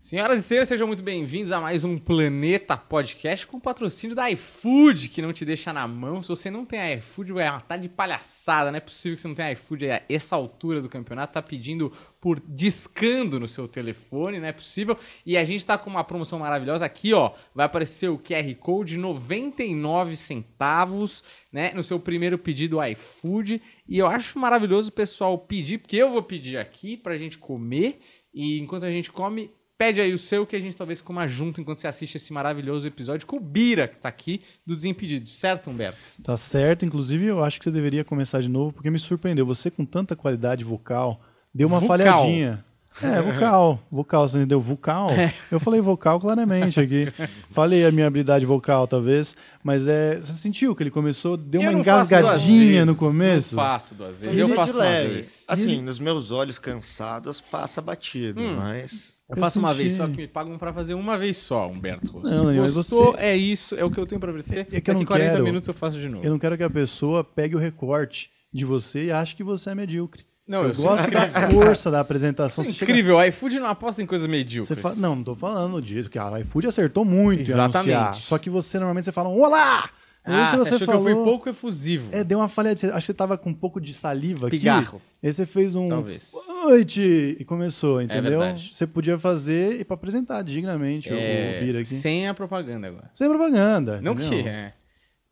Senhoras e senhores, sejam muito bem-vindos a mais um Planeta Podcast com patrocínio da iFood, que não te deixa na mão. Se você não tem iFood, vai matar de palhaçada. Não é possível que você não tenha iFood a essa altura do campeonato. Tá pedindo por discando no seu telefone, não é possível. E a gente tá com uma promoção maravilhosa aqui, ó. Vai aparecer o QR Code 99 centavos, né, no seu primeiro pedido iFood. E eu acho maravilhoso o pessoal pedir, porque eu vou pedir aqui pra gente comer. E enquanto a gente come, Pede aí o seu que a gente talvez coma junto enquanto você assiste esse maravilhoso episódio com o Bira, que tá aqui, do Desimpedidos. Certo, Humberto? Tá certo. Inclusive, eu acho que você deveria começar de novo, porque me surpreendeu. Você, com tanta qualidade vocal, deu uma vocal. falhadinha. É, vocal. Vocal, você entendeu? Vocal. É. Eu falei vocal claramente aqui. Falei a minha habilidade vocal, talvez. Mas é. Você sentiu que ele começou, deu uma engasgadinha no começo? Não faço duas vezes. Eu faço leve. uma vez. Assim, nos meus olhos cansados, passa batido, hum. mas. Eu, faço senti... uma vez só, que me pagam para fazer uma vez só, Humberto Rosso. Não, Daniel, Gostou, você... é isso, é o que eu tenho para você. É, é que eu não 40 quero, minutos eu faço de novo. Eu não quero que a pessoa pegue o recorte de você e ache que você é medíocre. Não, eu, eu gosto da força da apresentação. Isso é incrível, chega... o iFood não aposta em coisas medíocres. Fala... Não, não tô falando disso, que a iFood acertou muito Exatamente. Só que você normalmente você fala, olá! Ah, você, achou falou, que eu fui pouco efusivo. É, deu uma falha. De, acho que você tava com um pouco de saliva Pigarro. aqui. Aí você fez um. Talvez. Noite! E começou, é entendeu? É você podia fazer e para apresentar dignamente é, o, Bira aqui. Sem a propaganda agora. Sem propaganda. Não entendeu? que é.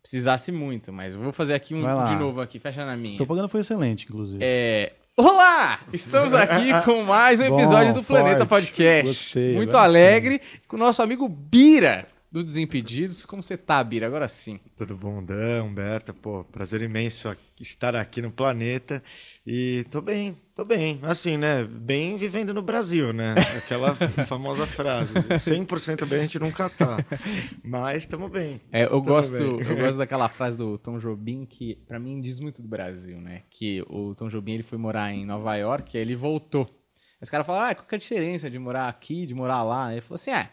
Precisasse muito, mas eu vou fazer aqui um de novo aqui, fecha na minha. A propaganda foi excelente, inclusive. É. Olá! Estamos aqui com mais um episódio Bom, do Planeta forte. Podcast. Gostei, muito alegre, sim. com o nosso amigo Bira do Desimpedidos. Como você tá, Bira? Agora sim. Tudo bom, Dan, Humberto? Pô, prazer imenso estar aqui no planeta. E tô bem, tô bem. Assim, né? Bem vivendo no Brasil, né? Aquela famosa frase. 100% bem a gente nunca tá. Mas estamos bem. É, eu, gosto, bem. eu gosto daquela frase do Tom Jobim que, para mim, diz muito do Brasil, né? Que o Tom Jobim ele foi morar em Nova York e aí ele voltou. Os caras falaram, ah, qual que é a diferença de morar aqui, de morar lá? Ele falou assim, é,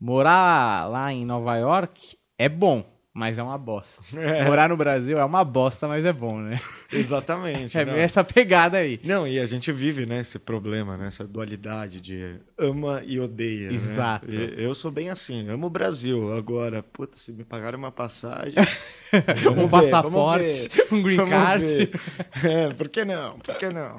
Morar lá em Nova York é bom, mas é uma bosta. É. Morar no Brasil é uma bosta, mas é bom, né? Exatamente. é meio essa pegada aí. Não, e a gente vive né, esse problema, né, essa dualidade de ama e odeia. Né? Exato. Né? Eu sou bem assim, amo o Brasil. Agora, putz, se me pagarem uma passagem. um ver, passaporte, um green card. É, por que não? Por que não?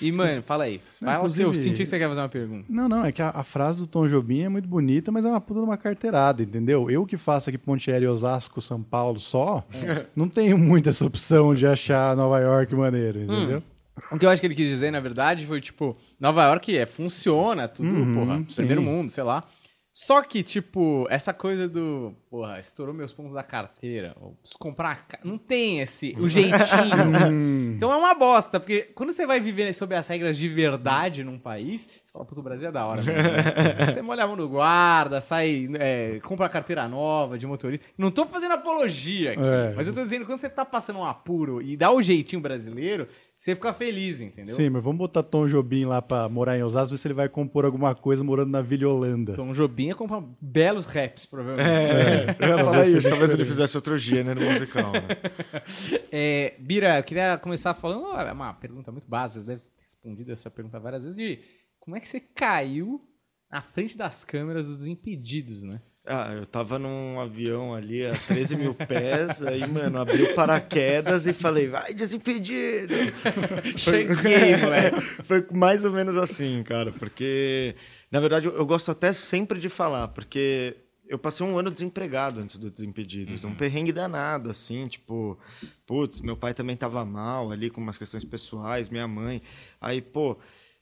E, mano, fala aí. Fala não, eu senti que você quer fazer uma pergunta. Não, não, é que a, a, frase do Tom Jobim é muito bonita, mas é uma puta de uma carteirada, entendeu? Eu que faço aqui Ponte Aérea Osasco, São Paulo só, é. não tenho muita essa opção de achar Nova York maneiro, entendeu? Hum. O que eu acho que ele quis dizer, na verdade, foi tipo, Nova York é, funciona, tudo, uhum, porra, sim. primeiro mundo, sei lá. Só que, tipo, essa coisa do. Porra, estourou meus pontos da carteira. preciso comprar. Não tem esse. O jeitinho. então é uma bosta, porque quando você vai viver sob as regras de verdade num país, você fala, puto, o Brasil é da hora. Né? você molha a mão no guarda, sai. É, compra carteira nova de motorista. Não tô fazendo apologia aqui, é. mas eu tô dizendo, quando você tá passando um apuro e dá o jeitinho brasileiro, você fica feliz, entendeu? Sim, mas vamos botar Tom Jobim lá pra morar em Osasco, ver se ele vai compor alguma coisa morando na Vila Holanda. Tom Jobim ia comprar belos raps, provavelmente. É, é. eu ia falar isso, talvez ele fizesse outro gênero musical, né? É, Bira, eu queria começar falando, é uma pergunta muito básica, você deve ter respondido essa pergunta várias vezes, de como é que você caiu na frente das câmeras dos Impedidos, né? Ah, eu tava num avião ali a 13 mil pés, aí, mano, abri o paraquedas e falei, vai desimpedido! Cheguei, moleque! Foi mais ou menos assim, cara, porque, na verdade, eu, gosto até sempre de falar, porque eu passei um ano desempregado antes dos Desimpedidos, uhum. um perrengue danado, assim, tipo, putz, meu pai também tava mal ali com umas questões pessoais, minha mãe, aí, pô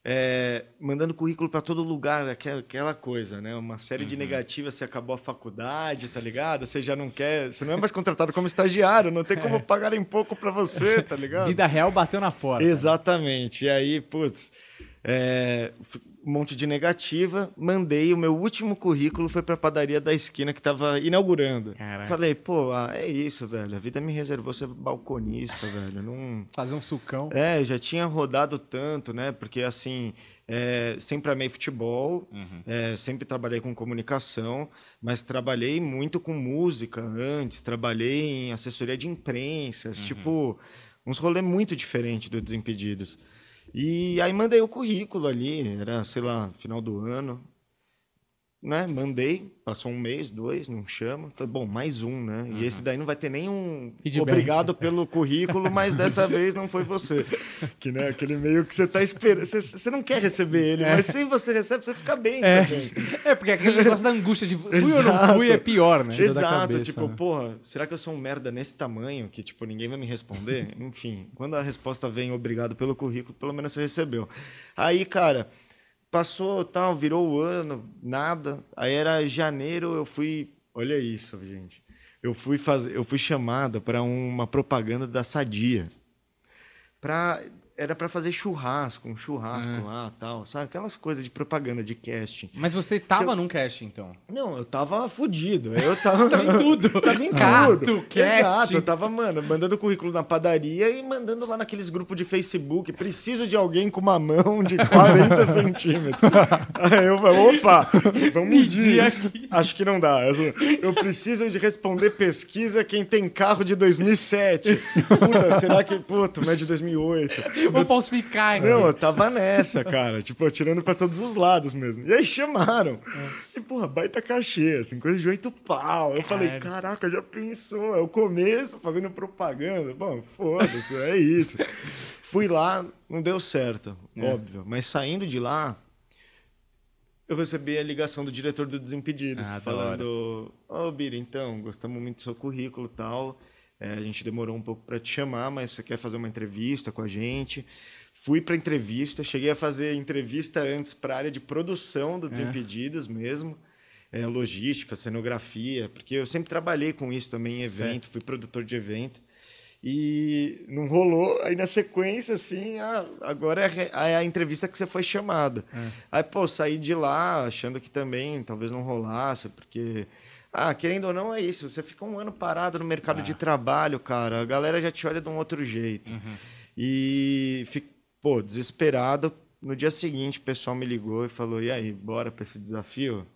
é, mandando currículo para todo lugar, aquela coisa, né? Uma série uhum. de negativas, você acabou a faculdade, tá ligado? Você já não quer, você não é mais contratado como estagiário, não tem como pagarem pouco para você, tá ligado? Vida real bateu na porta. Exatamente. E aí, putz, é, um monte de negativa, mandei, o meu último currículo foi para a padaria da esquina que estava inaugurando. Caraca. Falei, pô, ah, é isso, velho, a vida me reservou ser balconista, velho, não... Fazer um sucão. É, já tinha rodado tanto, né, porque assim... É, sempre amei futebol, uhum. é, sempre trabalhei com comunicação, mas trabalhei muito com música antes, trabalhei em assessoria de imprensa, uhum. tipo, uns rolês muito diferentes do Desimpedidos. E aí mandei o currículo ali, era, sei lá, final do ano. Né, mandei, passou um mês, dois, não chama. Falei, bom, mais um, né? Uhum. E esse daí não vai ter nenhum Feedback. obrigado pelo currículo, mas dessa vez não foi você. Que né, aquele meio que você tá esperando. Você, você não quer receber ele, é. mas se você recebe, você fica bem é. também. É, porque aquele negócio da angústia de fui ou não fui é pior, né? Exato, cabeça, tipo, né? porra, será que eu sou um merda nesse tamanho que, tipo, ninguém vai me responder? Enfim, quando a resposta vem obrigado pelo currículo, pelo menos você recebeu. Aí, cara passou tal, virou o ano, nada. Aí era janeiro, eu fui. Olha isso, gente. Eu fui fazer, eu fui chamada para uma propaganda da Sadia. Pra era para fazer churrasco, um churrasco é. lá tal, sabe? Aquelas coisas de propaganda, de casting. Mas você tava então, num casting, então? Não, eu tava fudido. Eu tava. tava em tudo. tava em Cato, tudo. Casting. Exato, eu tava, mano, mandando currículo na padaria e mandando lá naqueles grupos de Facebook. Preciso de alguém com uma mão de 40 centímetros. Aí eu falei, opa, vamos medir. aqui. Acho que não dá. Eu preciso de responder pesquisa quem tem carro de 2007. Puta, será que. Puta, mas é de 2008. Vou falsificar, Não, eu tava nessa, cara. Tipo, atirando pra todos os lados mesmo. E aí chamaram. É. E, porra, baita cachê, assim, coisa de oito pau. Eu falei, caraca, já pensou? É o começo fazendo propaganda. Bom, foda-se, é isso. Fui lá, não deu certo, é. óbvio. Mas saindo de lá, eu recebi a ligação do diretor do Desimpedidos, ah, falando: Ô, oh, Bira, então, gostamos muito do seu currículo e tal. É, a gente demorou um pouco para te chamar, mas você quer fazer uma entrevista com a gente? Fui para entrevista, cheguei a fazer entrevista antes para a área de produção do é. Desimpedidos é. mesmo, é, logística, cenografia, porque eu sempre trabalhei com isso também em evento, certo. fui produtor de evento. E não rolou, aí na sequência, assim, ah, agora é a, é a entrevista que você foi chamada. É. Aí, pô, saí de lá achando que também talvez não rolasse, porque ah, querendo ou não, é isso. Você fica um ano parado no mercado ah. de trabalho, cara. A galera já te olha de um outro jeito. Uhum. E, fico, pô, desesperado. No dia seguinte, o pessoal me ligou e falou: e aí, bora pra esse desafio?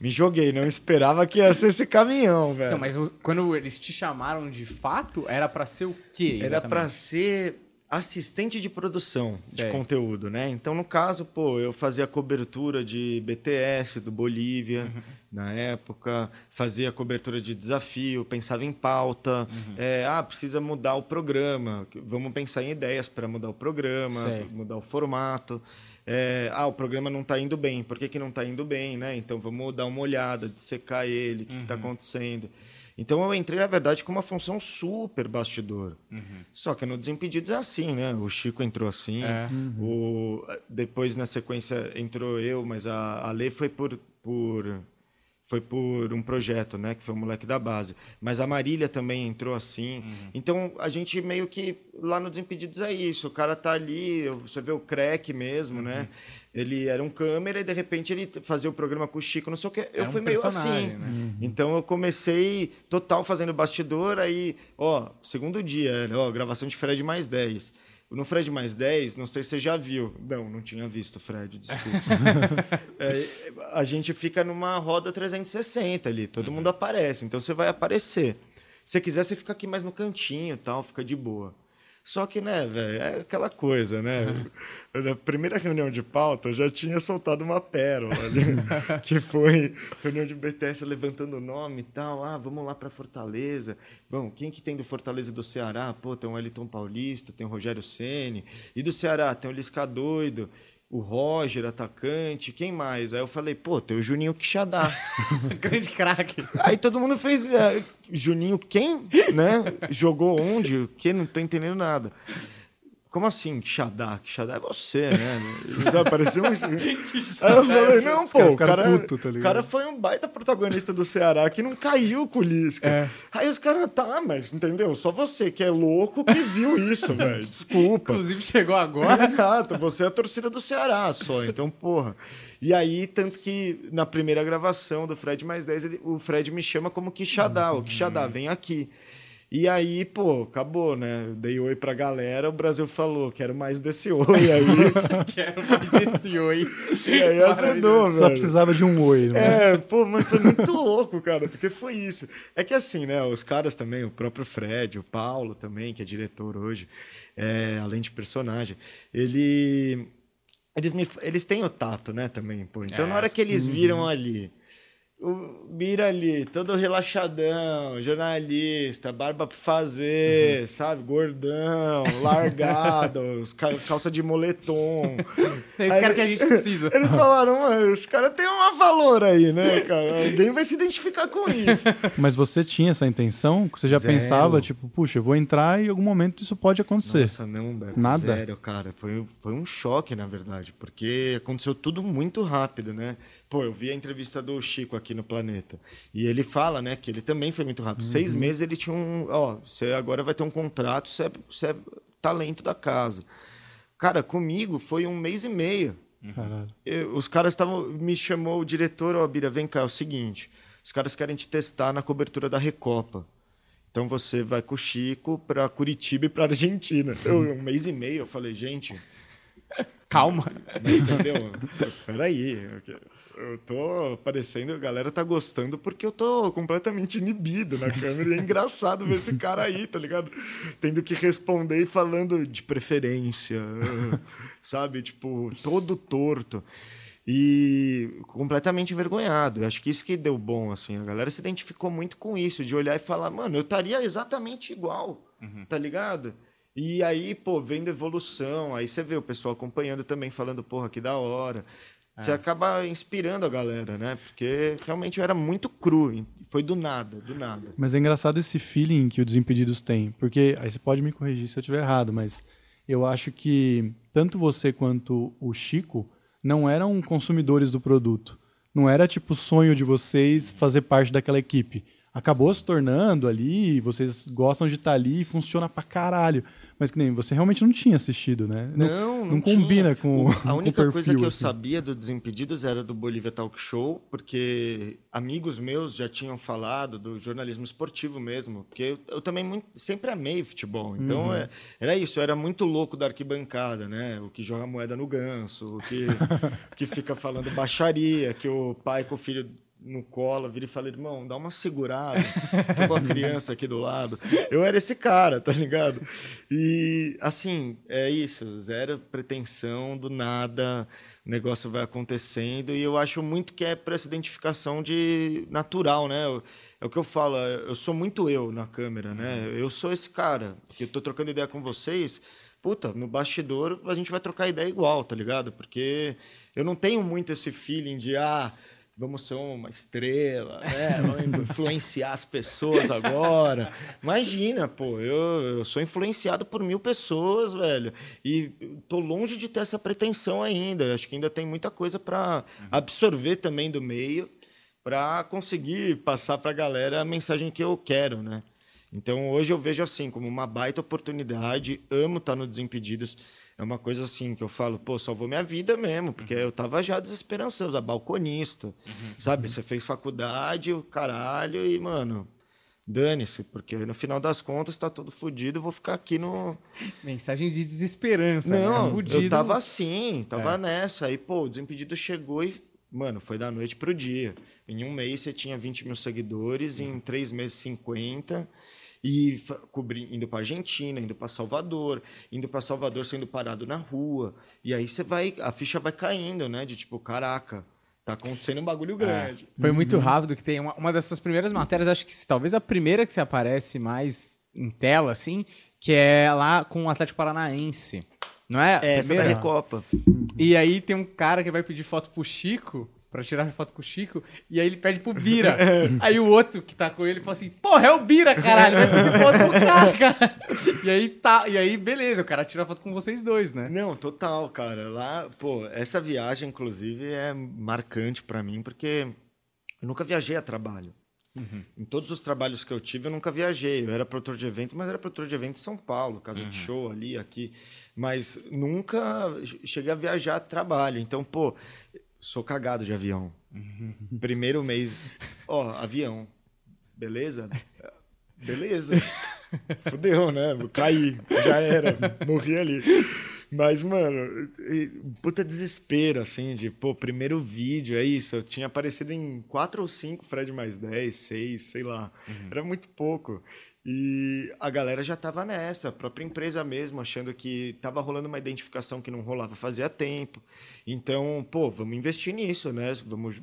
Me joguei, não esperava que ia ser esse caminhão, velho. Então, mas quando eles te chamaram de fato, era para ser o quê? Exatamente? Era para ser assistente de produção Sei. de conteúdo, né? Então, no caso, pô, eu fazia cobertura de BTS do Bolívia uhum. na época, fazia cobertura de desafio, pensava em pauta, uhum. é, ah, precisa mudar o programa, vamos pensar em ideias para mudar o programa, Sei. mudar o formato. É, ah, o programa não está indo bem, por que, que não está indo bem, né? Então vamos dar uma olhada, dissecar ele, o que está uhum. acontecendo. Então eu entrei, na verdade, com uma função super bastidor. Uhum. Só que no Desimpedidos é assim, né? O Chico entrou assim, é. uhum. o... depois na sequência entrou eu, mas a, a Lê foi por, por foi por um projeto, né, que foi o moleque da base. Mas a Marília também entrou assim. Uhum. Então a gente meio que lá no Desimpedidos é isso. O cara tá ali, você vê o crack mesmo, né? uhum. né? Ele era um câmera e de repente ele fazia o programa com o Chico, não sei o que. Eu fui um meio assim. Né? Uhum. Então eu comecei total fazendo bastidor, aí, ó, segundo dia, ó, gravação de Fred mais 10. No Fred mais 10, não sei se você já viu. Não, não tinha visto, Fred, desculpa. é, a gente fica numa roda 360 ali, todo uhum. mundo aparece, então você vai aparecer. Se você quiser, você fica aqui mais no cantinho tal, fica de boa. Só que, né, velho, é aquela coisa, né? Uhum. Na primeira reunião de pauta, eu já tinha soltado uma pérola ali, que foi reunião de BTS levantando o nome e tal. Ah, vamos lá para Fortaleza. Bom, quem que tem do Fortaleza do Ceará? Pô, tem o Wellington Paulista, tem o Rogério Ceni E do Ceará tem o Lisca Doido o Roger, atacante, quem mais? Aí eu falei, pô, tem o Juninho Quixadá. Grande craque. Aí todo mundo fez, é, Juninho quem? Né? Jogou onde? O que? Não tô entendendo nada. Como assim, Xadá? Xadá é você, né? Apareceu um. Aí eu falei, não, pô, o cara, puto, tá cara foi um baita protagonista do Ceará que não caiu com o Lisca. É. Aí os caras, tá, mas entendeu? Só você que é louco que viu isso, velho. Desculpa. Inclusive chegou agora. Exato, você é a torcida do Ceará só, então, porra. E aí, tanto que na primeira gravação do Fred mais 10, ele, o Fred me chama como Quixadá. O Quixadá, vem aqui. E aí, pô, acabou, né? Dei oi pra galera, o Brasil falou, quero mais desse oi aí. quero mais desse oi. E aí azedou, velho. Só precisava de um oi, né? É, pô, mas foi muito louco, cara, porque foi isso. É que assim, né, os caras também, o próprio Fred, o Paulo também, que é diretor hoje, é, além de personagem, ele... Eles, me, eles têm o tato, né, também, pô. Então, é, na hora que eles viram ali o Mira ali, todo relaxadão, jornalista, barba pra fazer, uhum. sabe? Gordão, largado, calça de moletom. É esse aí, cara que a gente precisa. Eles falaram, mano, os caras têm um valor aí, né, cara? Alguém vai se identificar com isso. Mas você tinha essa intenção? Você já zero. pensava, tipo, puxa, eu vou entrar e em algum momento isso pode acontecer? Nossa, não, Humberto, Nada? zero, cara. Foi, foi um choque, na verdade, porque aconteceu tudo muito rápido, né? Pô, eu vi a entrevista do Chico aqui no Planeta. E ele fala, né, que ele também foi muito rápido. Uhum. Seis meses ele tinha um. Ó, você agora vai ter um contrato, você é, você é talento da casa. Cara, comigo foi um mês e meio. Uhum. Eu, os caras estavam. Me chamou o diretor, ó, Bira, vem cá, é o seguinte. Os caras querem te testar na cobertura da Recopa. Então você vai com o Chico para Curitiba e para Argentina. Eu, um mês e meio, eu falei, gente. Calma. Mas, entendeu? Peraí eu tô aparecendo, a galera tá gostando porque eu tô completamente inibido na câmera. E é engraçado ver esse cara aí, tá ligado? Tendo que responder e falando de preferência, sabe? Tipo, todo torto. E completamente envergonhado. Eu acho que isso que deu bom, assim. A galera se identificou muito com isso, de olhar e falar, mano, eu estaria exatamente igual, uhum. tá ligado? E aí, pô, vendo evolução, aí você vê o pessoal acompanhando também, falando, porra, que da hora. Você é. acaba inspirando a galera, né? Porque realmente era muito cru, foi do nada, do nada. Mas é engraçado esse feeling que o Desimpedidos tem, porque aí você pode me corrigir se eu estiver errado, mas eu acho que tanto você quanto o Chico não eram consumidores do produto. Não era tipo sonho de vocês fazer parte daquela equipe. Acabou se tornando ali, vocês gostam de estar ali e funciona pra caralho. Mas que nem você realmente não tinha assistido, né? Não, não, não combina com A única perfil, coisa que eu assim. sabia do Desimpedidos era do Bolívia Talk Show, porque amigos meus já tinham falado do jornalismo esportivo mesmo, porque eu, eu também muito, sempre amei futebol. Então uhum. é, era isso, eu era muito louco da arquibancada, né? O que joga moeda no ganso, o que, que fica falando baixaria, que o pai com o filho no colo, vira e fala, irmão, dá uma segurada, tem uma criança aqui do lado. Eu era esse cara, tá ligado? E, assim, é isso, zero pretensão, do nada, o negócio vai acontecendo, e eu acho muito que é para essa identificação de natural, né? É o que eu falo, eu sou muito eu na câmera, né? Eu sou esse cara, que eu tô trocando ideia com vocês, puta, no bastidor a gente vai trocar ideia igual, tá ligado? Porque eu não tenho muito esse feeling de, ah vamos ser uma estrela, né? Vamos influenciar as pessoas agora. Imagina, pô, eu, eu, sou influenciado por mil pessoas, velho, e tô longe de ter essa pretensão ainda. Acho que ainda tem muita coisa para absorver também do meio, para conseguir passar para a galera a mensagem que eu quero, né? Então hoje eu vejo assim como uma baita oportunidade. Amo estar no Desimpedidos é uma coisa assim que eu falo, pô, salvou minha vida mesmo, porque uhum. eu tava já desesperançoso, a balconista, uhum. sabe? Você fez faculdade, o caralho, e, mano, dane-se, porque no final das contas tá tudo fodido, eu vou ficar aqui no. Mensagem de desesperança, né? Não, né? eu tava assim, tava é. nessa. Aí, pô, o Desimpedido chegou e, mano, foi da noite pro dia. Em um mês você tinha 20 mil seguidores, uhum. em três meses 50 e cobrindo, indo para Argentina, indo para Salvador, indo para Salvador sendo parado na rua. E aí você vai, a ficha vai caindo, né? De tipo, caraca, tá acontecendo um bagulho é, grande. É, foi muito uhum. rápido que tem uma, uma dessas primeiras matérias, acho que talvez a primeira que se aparece mais em tela, assim, que é lá com o Atlético Paranaense. Não é? é essa da Recopa. E aí tem um cara que vai pedir foto pro Chico pra tirar foto com o Chico, e aí ele pede pro Bira. aí o outro que tá com ele fala assim, porra, é o Bira, caralho, vai pedir foto com o cara, cara. E aí tá, e aí beleza, o cara tira foto com vocês dois, né? Não, total, cara. Lá, pô, essa viagem, inclusive, é marcante para mim, porque eu nunca viajei a trabalho. Uhum. Em todos os trabalhos que eu tive, eu nunca viajei. Eu era produtor de evento, mas era produtor de evento em São Paulo, casa uhum. de show ali, aqui. Mas nunca cheguei a viajar a trabalho. Então, pô, Sou cagado de avião. Uhum. Primeiro mês, ó, avião. Beleza? Beleza. Fudeu, né? Caí, já era, morri ali. Mas, mano, puta desespero, assim, de, pô, primeiro vídeo, é isso. Eu tinha aparecido em quatro ou cinco Fred mais 10, seis, sei lá. Uhum. Era muito pouco. E a galera já estava nessa, a própria empresa mesmo, achando que estava rolando uma identificação que não rolava fazia tempo. Então, pô, vamos investir nisso, né? Vamos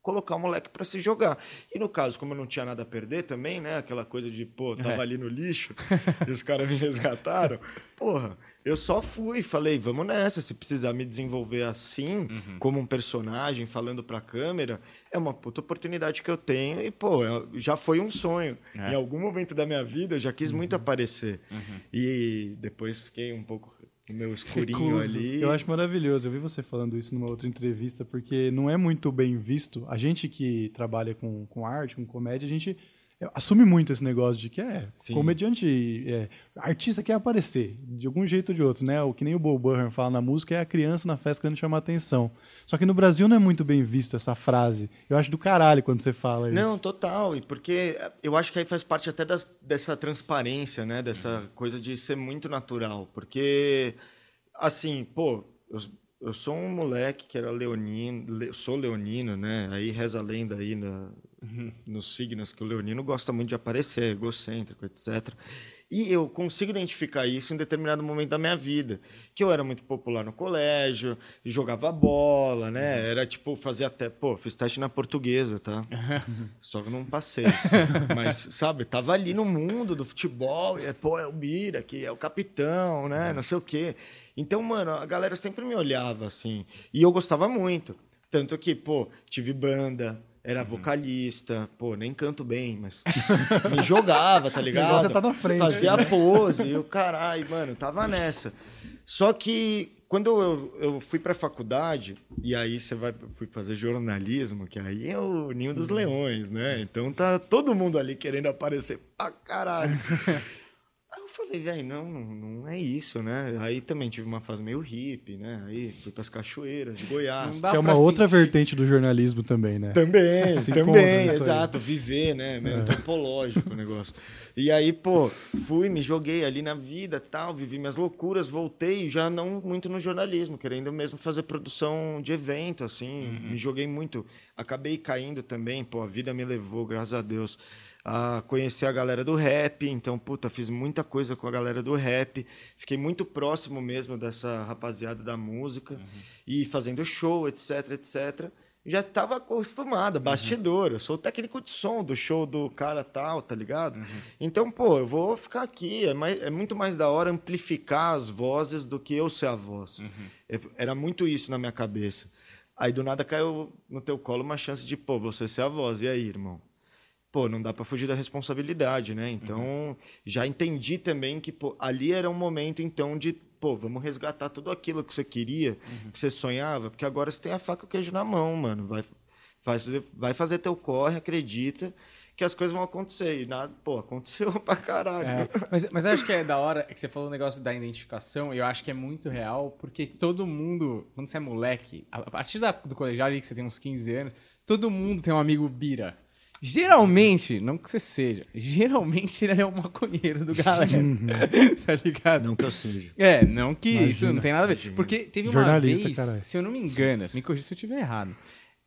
colocar o moleque para se jogar. E no caso, como eu não tinha nada a perder também, né? Aquela coisa de, pô, tava é. ali no lixo e os caras me resgataram. Porra, eu só fui, falei, vamos nessa. Se precisar me desenvolver assim, uhum. como um personagem, falando pra câmera, é uma puta oportunidade que eu tenho. E, pô, é, já foi um sonho. É. Em algum momento da minha vida, eu já quis uhum. muito aparecer. Uhum. E depois fiquei um pouco o meu escurinho Recluso. ali. Eu acho maravilhoso. Eu vi você falando isso numa outra entrevista, porque não é muito bem visto. A gente que trabalha com, com arte, com comédia, a gente assume muito esse negócio de que é Sim. comediante, é, artista quer aparecer, de algum jeito ou de outro, né? O que nem o Bo Burnham fala na música é a criança na festa querendo chamar atenção. Só que no Brasil não é muito bem visto essa frase. Eu acho do caralho quando você fala isso. Não, total. E porque eu acho que aí faz parte até das, dessa transparência, né? Dessa uhum. coisa de ser muito natural. Porque, assim, pô, eu, eu sou um moleque que era leonino, sou leonino, né? Aí reza a lenda aí na, uhum. nos signos que o leonino gosta muito de aparecer, egocêntrico, etc. E eu consigo identificar isso em determinado momento da minha vida. Que eu era muito popular no colégio, jogava bola, né? Uhum. Era tipo, fazia até. Pô, fiz teste na portuguesa, tá? Só que não passei. Mas, sabe, tava ali no mundo do futebol. E, pô, é o Bira, que é o capitão, né? Não sei o quê. Então, mano, a galera sempre me olhava assim. E eu gostava muito. Tanto que, pô, tive banda era uhum. vocalista, pô, nem canto bem, mas me jogava, tá ligado? Você tá na frente. Fazia pose, e o caralho, mano, tava nessa. Só que quando eu, eu fui pra faculdade, e aí você vai fui fazer jornalismo, que aí é o ninho dos uhum. leões, né? Então tá todo mundo ali querendo aparecer pra caralho. Aí eu falei, velho, não, não é isso, né? Aí também tive uma fase meio hippie, né? Aí fui para as cachoeiras de Goiás. Que é uma outra sentir. vertente do jornalismo também, né? Também, também, exato. Viver, né? Meio é. antropológico o negócio. E aí, pô, fui, me joguei ali na vida, tal, vivi minhas loucuras, voltei já não muito no jornalismo, querendo mesmo fazer produção de evento, assim. Uhum. Me joguei muito. Acabei caindo também, pô, a vida me levou, graças a Deus a conhecer a galera do rap. Então, puta, fiz muita coisa com a galera do rap. Fiquei muito próximo mesmo dessa rapaziada da música. Uhum. E fazendo show, etc, etc. Já estava acostumada, uhum. bastidor. Eu sou técnico de som do show do cara tal, tá ligado? Uhum. Então, pô, eu vou ficar aqui. É, mais, é, muito mais da hora amplificar as vozes do que eu ser a voz. Uhum. É, era muito isso na minha cabeça. Aí do nada caiu no teu colo uma chance de, pô, você ser a voz. E aí, irmão? Pô, não dá para fugir da responsabilidade, né? Então, uhum. já entendi também que pô, ali era um momento então de, pô, vamos resgatar tudo aquilo que você queria, uhum. que você sonhava, porque agora você tem a faca e o queijo na mão, mano. Vai fazer, vai fazer teu corre, acredita que as coisas vão acontecer. E nada, pô, aconteceu pra caralho. É, mas, mas acho que é da hora é que você falou o negócio da identificação, e eu acho que é muito real, porque todo mundo, quando você é moleque, a partir da, do colegial ali, que você tem uns 15 anos, todo mundo tem um amigo bira. Geralmente, não que você seja, geralmente ele é o maconheiro do galera. Uhum. tá ligado? Não que eu seja. É, não que Imagina. isso não tem nada a ver. Porque teve uma vez, caralho. se eu não me engano, me corrija se eu estiver errado.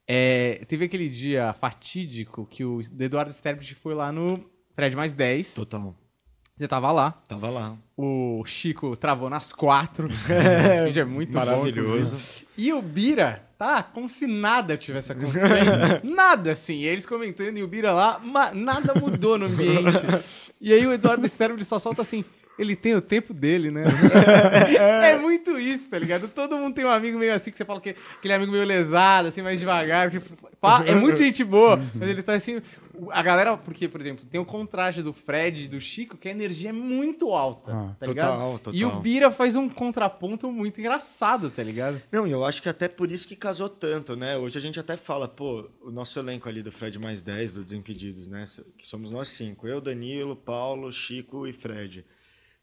É, teve aquele dia fatídico que o Eduardo Sterblich foi lá no Fred mais 10. Total. Você tava lá. Tava lá. O Chico travou nas quatro. Esse vídeo é muito Maravilhoso. Bom, e o Bira tá como se nada tivesse acontecendo. nada, assim. E eles comentando e o Bira lá, nada mudou no ambiente. E aí o Eduardo Cérebro só solta assim. Ele tem o tempo dele, né? é muito isso, tá ligado? Todo mundo tem um amigo meio assim que você fala que aquele amigo meio lesado, assim, mais devagar. Que, é muito gente boa, mas ele tá assim. A galera, porque, por exemplo, tem o contraste do Fred e do Chico, que a energia é muito alta, ah, tá ligado? Total, total. E o Bira faz um contraponto muito engraçado, tá ligado? Não, e eu acho que até por isso que casou tanto, né? Hoje a gente até fala, pô, o nosso elenco ali do Fred mais 10, do Desimpedidos, né? Que somos nós cinco. Eu, Danilo, Paulo, Chico e Fred.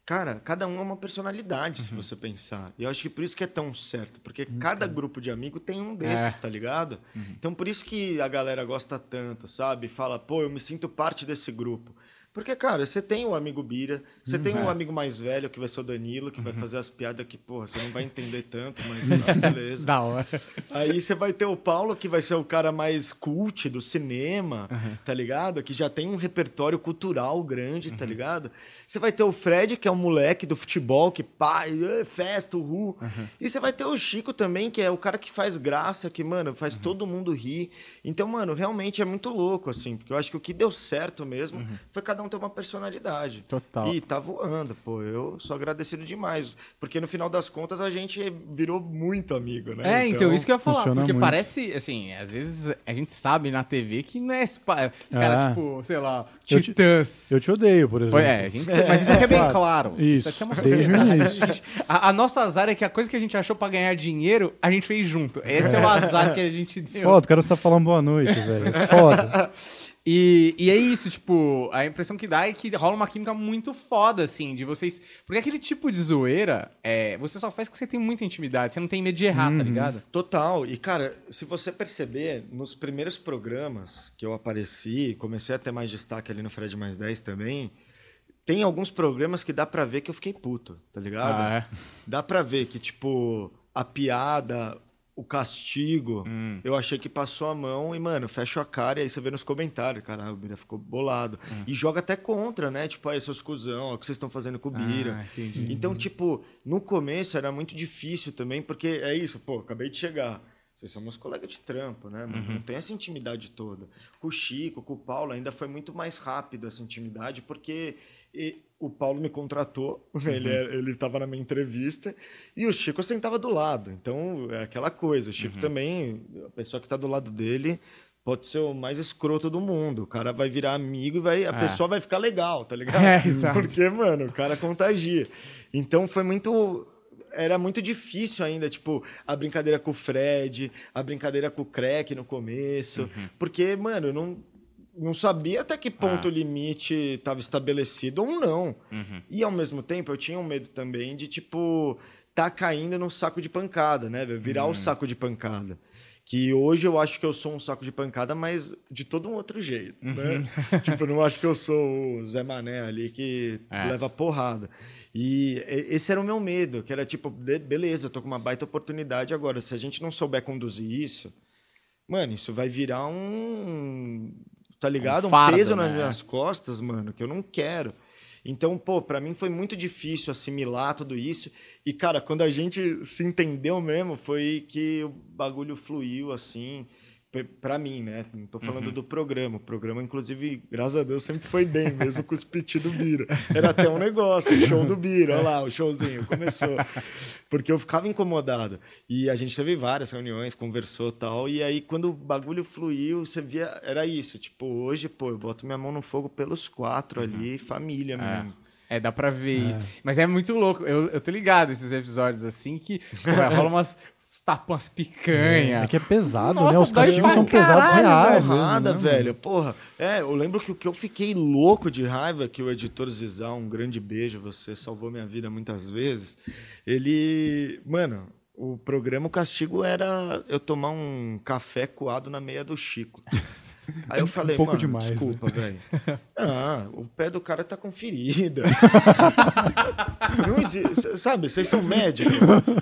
Cara, cada um é uma personalidade, uhum. se você pensar. E eu acho que por isso que é tão certo, porque uhum. cada grupo de amigo tem um desses, é. tá ligado? Uhum. Então por isso que a galera gosta tanto, sabe? Fala, pô, eu me sinto parte desse grupo. Porque, cara, você tem o amigo Bira, você tem um amigo mais velho, que vai ser o Danilo, que vai fazer as piadas que, porra, você não vai entender tanto, mas tá, beleza. Da hora. Aí você vai ter o Paulo, que vai ser o cara mais cult do cinema, tá ligado? Que já tem um repertório cultural grande, tá ligado? Você vai ter o Fred, que é um moleque do futebol, que pai, festa, uhul. E você vai ter o Chico também, que é o cara que faz graça, que, mano, faz todo mundo rir. Então, mano, realmente é muito louco, assim, porque eu acho que o que deu certo mesmo foi cada um ter uma personalidade. Total. E tá voando, pô. Eu sou agradecido demais. Porque no final das contas a gente virou muito amigo, né? É, então, isso que eu ia falar. Porque muito. parece, assim, às vezes a gente sabe na TV que não é esse pa- os caras, Ah. tipo, sei lá, Eu te- titãs. Eu te odeio, por exemplo. É, a gente, mas isso aqui é bem Fato. claro. Isso, aqui é uma desde o sociedade. início. A, a, a nossa azar é que a coisa que a gente achou pra ganhar dinheiro, a gente fez junto. Esse é o azar que a gente deu. Foda, o cara só falando boa noite, velho. Foda. E, e é isso, tipo, a impressão que dá é que rola uma química muito foda, assim, de vocês. Porque aquele tipo de zoeira, é, você só faz que você tem muita intimidade, você não tem medo de errar, tá ligado? Total. E, cara, se você perceber, nos primeiros programas que eu apareci, comecei a ter mais destaque ali no Fred Mais 10 também, tem alguns programas que dá pra ver que eu fiquei puto, tá ligado? Ah, é? Dá pra ver que, tipo, a piada, o castigo, Hum. eu achei que passou a mão e, mano, fecha a cara e aí você vê nos comentários, caralho, o Bira ficou bolado. Hum. E joga até contra, né? Tipo, aí, seus cuzão, o que vocês estão fazendo com o Bira. Ah, entendi. Então, tipo, no começo era muito difícil também, porque é isso, pô, acabei de chegar. Vocês são meus colegas de trampo, né? mano? Não tem essa intimidade toda. Com o Chico, com o Paulo, ainda foi muito mais rápido essa intimidade, porque e- o Paulo me contratou, ele, é- ele tava na minha entrevista, e o Chico sentava do lado. Então, é aquela coisa. O Chico também, a pessoa que tá do lado dele, pode ser o mais escroto do mundo. O cara vai virar amigo e vai, a É. pessoa vai ficar legal, tá ligado? É, exato. Porque, mano, o cara contagia. Então foi muito. Era muito difícil ainda, tipo, a brincadeira com o Fred, a brincadeira com o Crack no começo. Uhum. Porque, mano, eu não, não sabia até que ponto Ah. o limite estava estabelecido ou não. Uhum. E ao mesmo tempo eu tinha um medo também de, tipo, tá caindo num saco de pancada, né? Virar o Uhum. saco de pancada. Que hoje eu acho que eu sou um saco de pancada, mas de todo um outro jeito, Uhum. né? tipo, não acho que eu sou o Zé Mané ali que É. leva porrada. E esse era o meu medo, que era tipo, beleza, eu tô com uma baita oportunidade agora. Se a gente não souber conduzir isso, mano, isso vai virar um. Tá ligado? Um, fardo, peso nas né? minhas costas, mano, que eu não quero. Então, pô, pra mim foi muito difícil assimilar tudo isso. E, cara, quando a gente se entendeu mesmo, foi que o bagulho fluiu assim. P- Pra mim, né? Não tô falando do programa. O programa, inclusive, graças a Deus, sempre foi bem, mesmo com os piti do Bira. Era até um negócio, o show do Bira, olha lá, o showzinho, começou. Porque eu ficava incomodado. E a gente teve várias reuniões, conversou e tal. E aí, quando o bagulho fluiu, você via, era isso. Tipo, hoje, pô, eu boto minha mão no fogo pelos quatro ali, família mesmo. É, dá pra ver isso. Mas é muito louco. Eu, eu tô ligado esses episódios assim que pô, rola umas tapam umas picanha. É que é pesado, Nossa, né? Os castigos são pesados reais. Porrada, mesmo, né, velho. Porra. É, eu lembro que o que eu fiquei louco de raiva, que o editor Zizal, um grande beijo, você salvou minha vida muitas vezes. Ele. Mano, o programa, o castigo era eu tomar um café coado na meia do Chico. Aí eu falei, pouco mano, demais, né?" desculpa, velho. Ah, o pé do cara tá com ferida. Não existe, sabe, vocês são médicos.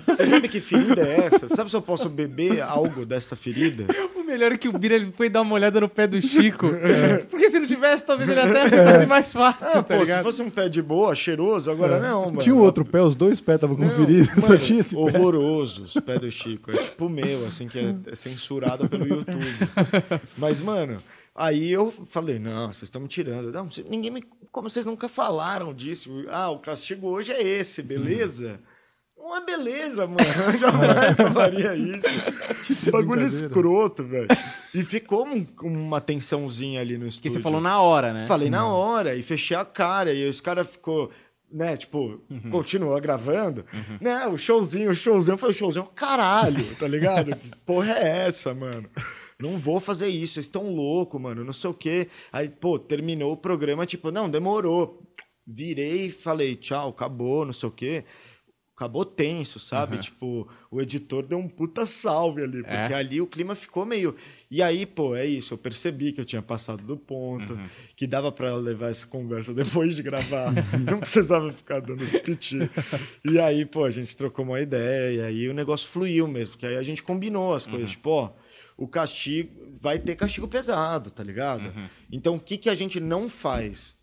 Vocês sabem que ferida é essa? Sabe se eu posso beber algo dessa ferida? Melhor é que o Bira ele foi dar uma olhada no pé do Chico. Porque se não tivesse, talvez ele até aceitasse mais fácil, Ah, tá pô, se ligado? fosse um pé de boa, cheiroso, agora não, mano. Tinha o outro pé, os dois pés estavam com ferida, só tinha esse pé. horroroso os pés do Chico. É tipo o meu, assim, que é, é censurado pelo YouTube. Mas, mano, aí eu falei, não, vocês estão me tirando. Não, ninguém me. Como vocês nunca falaram disso? Ah, o castigo hoje é esse, beleza? Não é beleza, mano. Eu jamais faria isso. Bagulho brincadeira. escroto, velho. E ficou um- uma tensãozinha ali no Que estúdio. você falou na hora, né? Falei na hora e fechei a cara. E os caras ficou, né, tipo, continuou gravando. Né, o showzinho, o showzinho. Eu falei, showzinho, caralho, tá ligado? Que porra é essa, mano? Não vou fazer isso, vocês estão loucos, mano, não sei o quê. Aí, pô, terminou o programa, tipo, não, demorou. Virei e falei, tchau, acabou, não sei o quê. Acabou tenso, sabe? Uhum. Tipo, o editor deu um puta salve ali, porque É? ali o clima ficou meio. E aí, pô, é isso, eu percebi que eu tinha passado do ponto, Uhum. que dava pra levar essa conversa depois de gravar, não precisava ficar dando esse piti. E aí, pô, a gente trocou uma ideia, e aí o negócio fluiu mesmo, que aí a gente combinou as coisas, tipo, ó, o castigo vai ter castigo pesado, tá ligado? Então, o que que a gente não faz?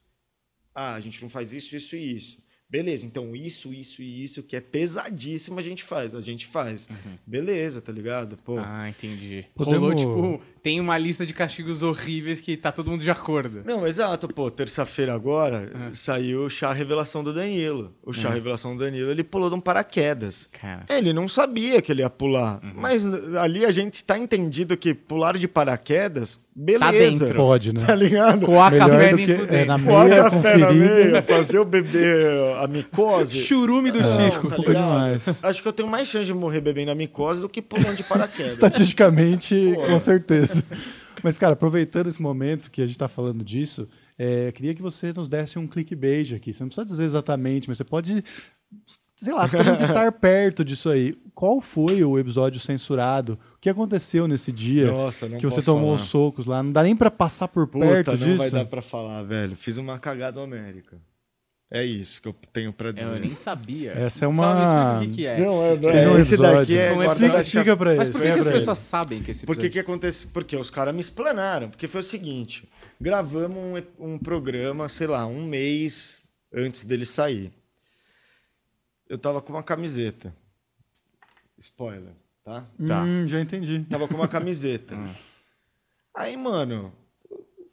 Ah, a gente não faz isso, isso e isso. Beleza, então isso, isso e isso, que é pesadíssimo, a gente faz. A gente faz. Beleza, tá ligado? Pô, Ah, entendi. Podemos- Rolou, tipo, tem uma lista de castigos horríveis que tá todo mundo de acordo. Não, exato, pô. Terça-feira agora saiu o chá revelação do Danilo. O chá revelação do Danilo, ele pulou de um paraquedas. Cara. Ele não sabia que ele ia pular. Mas ali a gente tá entendido que pular de paraquedas, beleza. dentro. Pode, né? Tá ligado? Coar Melhor café do nem que fudendo. é, na Coar meia café na meia, fazer o bebê a micose. Churume do Chico. Tá Pô, ligado? demais. Acho que eu tenho mais chance de morrer bebendo a micose do que pulando de paraquedas. Estatisticamente, Pô. com certeza. Mas, cara, aproveitando esse momento que a gente está falando disso, é, queria que você nos desse um clickbait aqui. Você não precisa dizer exatamente, mas você pode, sei lá, transitar perto disso aí. Qual foi o episódio censurado? O que aconteceu nesse dia Nossa, não que você tomou falar. os socos lá? Não dá nem pra passar por perto Puta, não disso? vai dar pra falar, velho. Fiz uma cagada América. É isso que eu tenho pra dizer. Eu nem sabia. Essa é Só uma- explica o que, é. Não, é, não um é. Esse daqui é um episódio. da Explica pra Mas eles. por que, que explica as pessoas sabem que esse Por que episódio... que acontece? Porque os caras me explanaram. Porque foi o seguinte: gravamos um, um programa, sei lá, um mês antes dele sair. Eu tava com uma camiseta. Spoiler, tá? Tá. Hum, já entendi. Tava com uma camiseta. Hum. Aí, mano,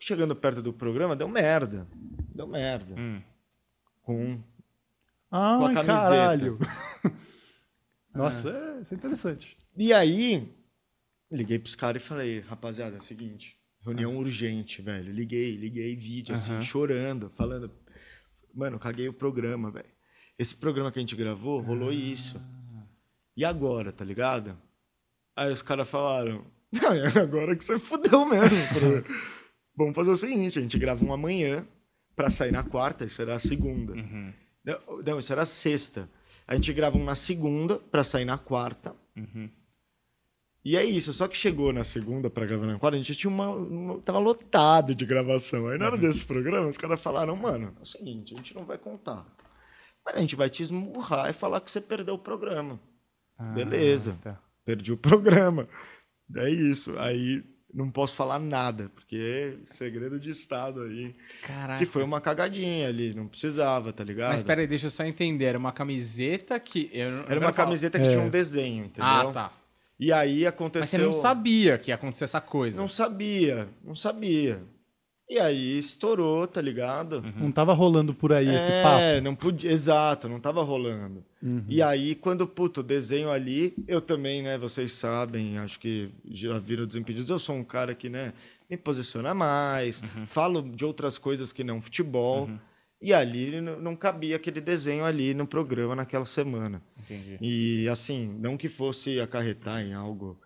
chegando perto do programa, deu merda. Deu merda. Hum. Com Ai, Com a camiseta. caralho. Nossa, é, isso é interessante. E aí, liguei pros caras e falei, rapaziada, é o seguinte, reunião urgente, velho. Liguei, liguei vídeo, assim, Aham. chorando, falando, mano, caguei o programa, velho. Esse programa que a gente gravou, Ah. rolou isso. E agora, tá ligado? Aí os caras falaram, "Não, é agora que você fudeu mesmo. Falei, Vamos fazer o seguinte, a gente grava um amanhã pra sair na quarta, isso será a segunda. Uhum. Não, Não, isso era sexta. A gente grava um na segunda pra sair na quarta. Uhum. E é isso, só que chegou na segunda pra gravar na quarta, a gente tinha uma, uma- tava lotado de gravação. Aí na hora Uhum. desse programa, os caras falaram, mano, é o seguinte, a gente não vai contar. Mas a gente vai te esmurrar e falar que você perdeu o programa. Ah, Beleza. tá. Perdi o programa. É isso. Aí não posso falar nada, porque é segredo de Estado aí. Caraca. Que foi uma cagadinha ali, não precisava, tá ligado? Mas peraí, deixa eu só entender. Era uma camiseta que... Eu, eu Era uma camiseta que É. tinha um desenho, entendeu? Ah, tá. E aí aconteceu. Mas você não sabia que ia acontecer essa coisa. Não sabia, não sabia. E aí estourou, tá ligado? Não tava rolando por aí esse é, papo. não podia, exato, não tava rolando. Uhum. E aí, quando, puto, desenho ali, eu também, né, vocês sabem, acho que já viram Desimpedidos, eu sou um cara que, né, me posiciona mais, Uhum. falo de outras coisas que não futebol. E ali não cabia aquele desenho ali no programa naquela semana. Entendi. E assim, não que fosse acarretar em algo.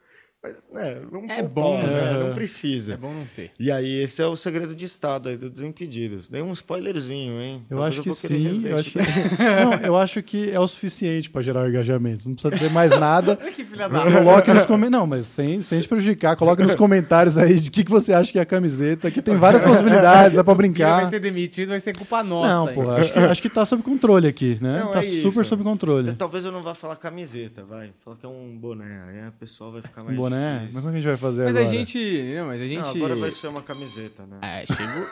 Mas, né, não É bom, né? né? Não precisa. É bom não ter. E aí, esse é o segredo de estado aí do Desimpedidos. Dei um spoilerzinho, hein? Eu Talvez acho que vou querer sim, eu isso acho que... Não, eu acho que é o suficiente para gerar engajamento. Não precisa dizer mais nada. que filha da... Coloque nos comentários. Não, mas sem, sem te prejudicar, coloque nos comentários aí de que, que você acha que é a camiseta. Que tem várias possibilidades, dá pra Ele vai brincar. ser demitido, vai ser culpa nossa. Não, pô, acho que, acho que tá sob controle aqui, né? Não, tá é isso. super sob controle. Talvez eu não vá falar camiseta, vai. Falar que é um boné. Aí a pessoa vai ficar mais. Um boné? Difícil. Mas como é que a gente vai fazer Mas agora? a gente... Não, mas a gente... Não, agora vai ser uma camiseta, né? É, chegou...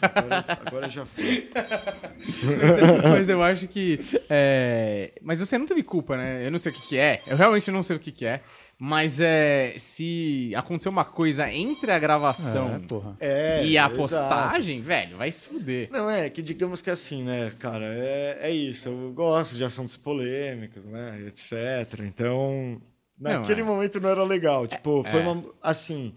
Agora, agora já foi. mas eu acho que. é, Mas você não teve culpa, né? Eu não sei o que, que é. Eu realmente não sei o que, que é. Mas é. Se acontecer uma coisa entre a gravação É. É, e a exato. postagem, velho, vai se fuder. Não, é que digamos que assim, né, cara, é, é isso. Eu gosto de assuntos polêmicos, né, etc. Então, naquele é. momento não era legal. Tipo, foi é. uma. Assim.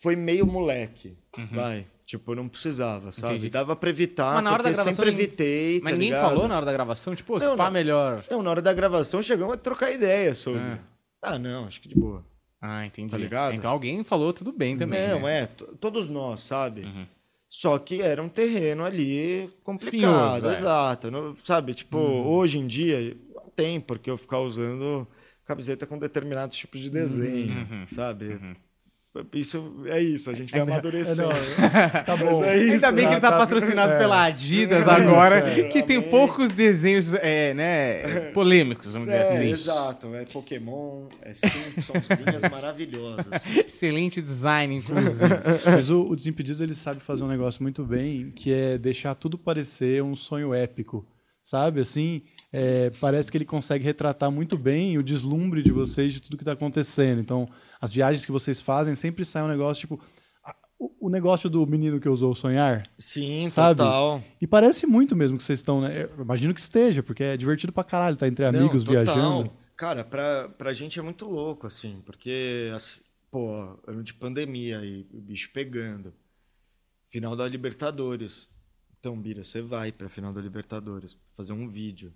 Foi meio moleque, Uhum. vai. Tipo, não precisava, sabe? Entendi. Dava pra evitar, Mas na hora da porque gravação sempre evitei, Mas tá ninguém ligado? falou na hora da gravação, tipo, se Não, pá não. melhor. Não, na hora da gravação chegamos a trocar ideia sobre. É. Ah, não, acho que de boa. Ah, entendi. Tá ligado? Então alguém falou tudo bem também. não, né? é, todos nós, sabe? Uhum. Só que era um terreno ali complicado, Espinhoso, é. exato. Não- sabe, tipo, hoje em dia, não tem por que eu ficar usando camiseta com determinados tipos de desenho, sabe? Isso é isso, a gente vai É, amadurecendo. não, tá bom. é isso, Ainda bem que ele tá tá- patrocinado é. pela Adidas agora, é, que tem poucos desenhos é, né, polêmicos, vamos dizer É, assim. exato. É Pokémon, é Simpsons, linhas maravilhosas. Excelente design, inclusive. Mas o, o Desimpedidos ele sabe fazer um negócio muito bem, que é deixar tudo parecer um sonho épico, sabe? Assim, é, parece que ele consegue retratar muito bem o deslumbre de vocês de tudo que está acontecendo. Então, as viagens que vocês fazem sempre sai um negócio tipo a- o, o negócio do menino que usou sonhar. Sim, Sabe? total. E parece muito mesmo que vocês estão, né? Eu imagino que esteja, porque é divertido pra caralho estar entre amigos Não, viajando. Cara, pra, pra gente é muito louco, assim, porque, assim, pô, ano de pandemia e o bicho pegando. Final da Libertadores. Então, Bira, você vai pra final da Libertadores fazer um vídeo.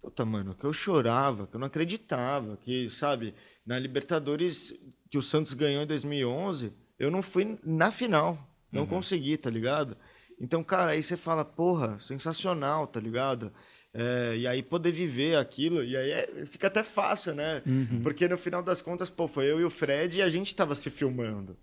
Puta, mano, que eu chorava, que eu não acreditava, que, sabe, na Libertadores que o Santos ganhou em 2011, eu não fui na final, não consegui, tá ligado? Então, cara, aí você fala, porra, sensacional, tá ligado? É, e aí poder viver aquilo, e aí é- fica até fácil, né? Porque no final das contas, pô, foi eu e o Fred e a gente tava se filmando.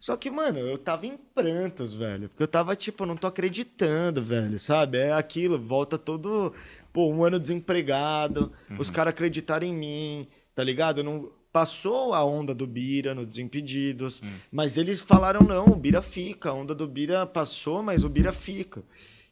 Só que, mano, eu tava em prantos, velho. Porque eu tava, tipo, não tô acreditando, velho, sabe? É aquilo, volta todo, pô, um ano desempregado, os caras acreditaram em mim, tá ligado? Não passou a onda do Bira no Desimpedidos, mas eles falaram não, o Bira fica, a onda do Bira passou, mas o Bira fica.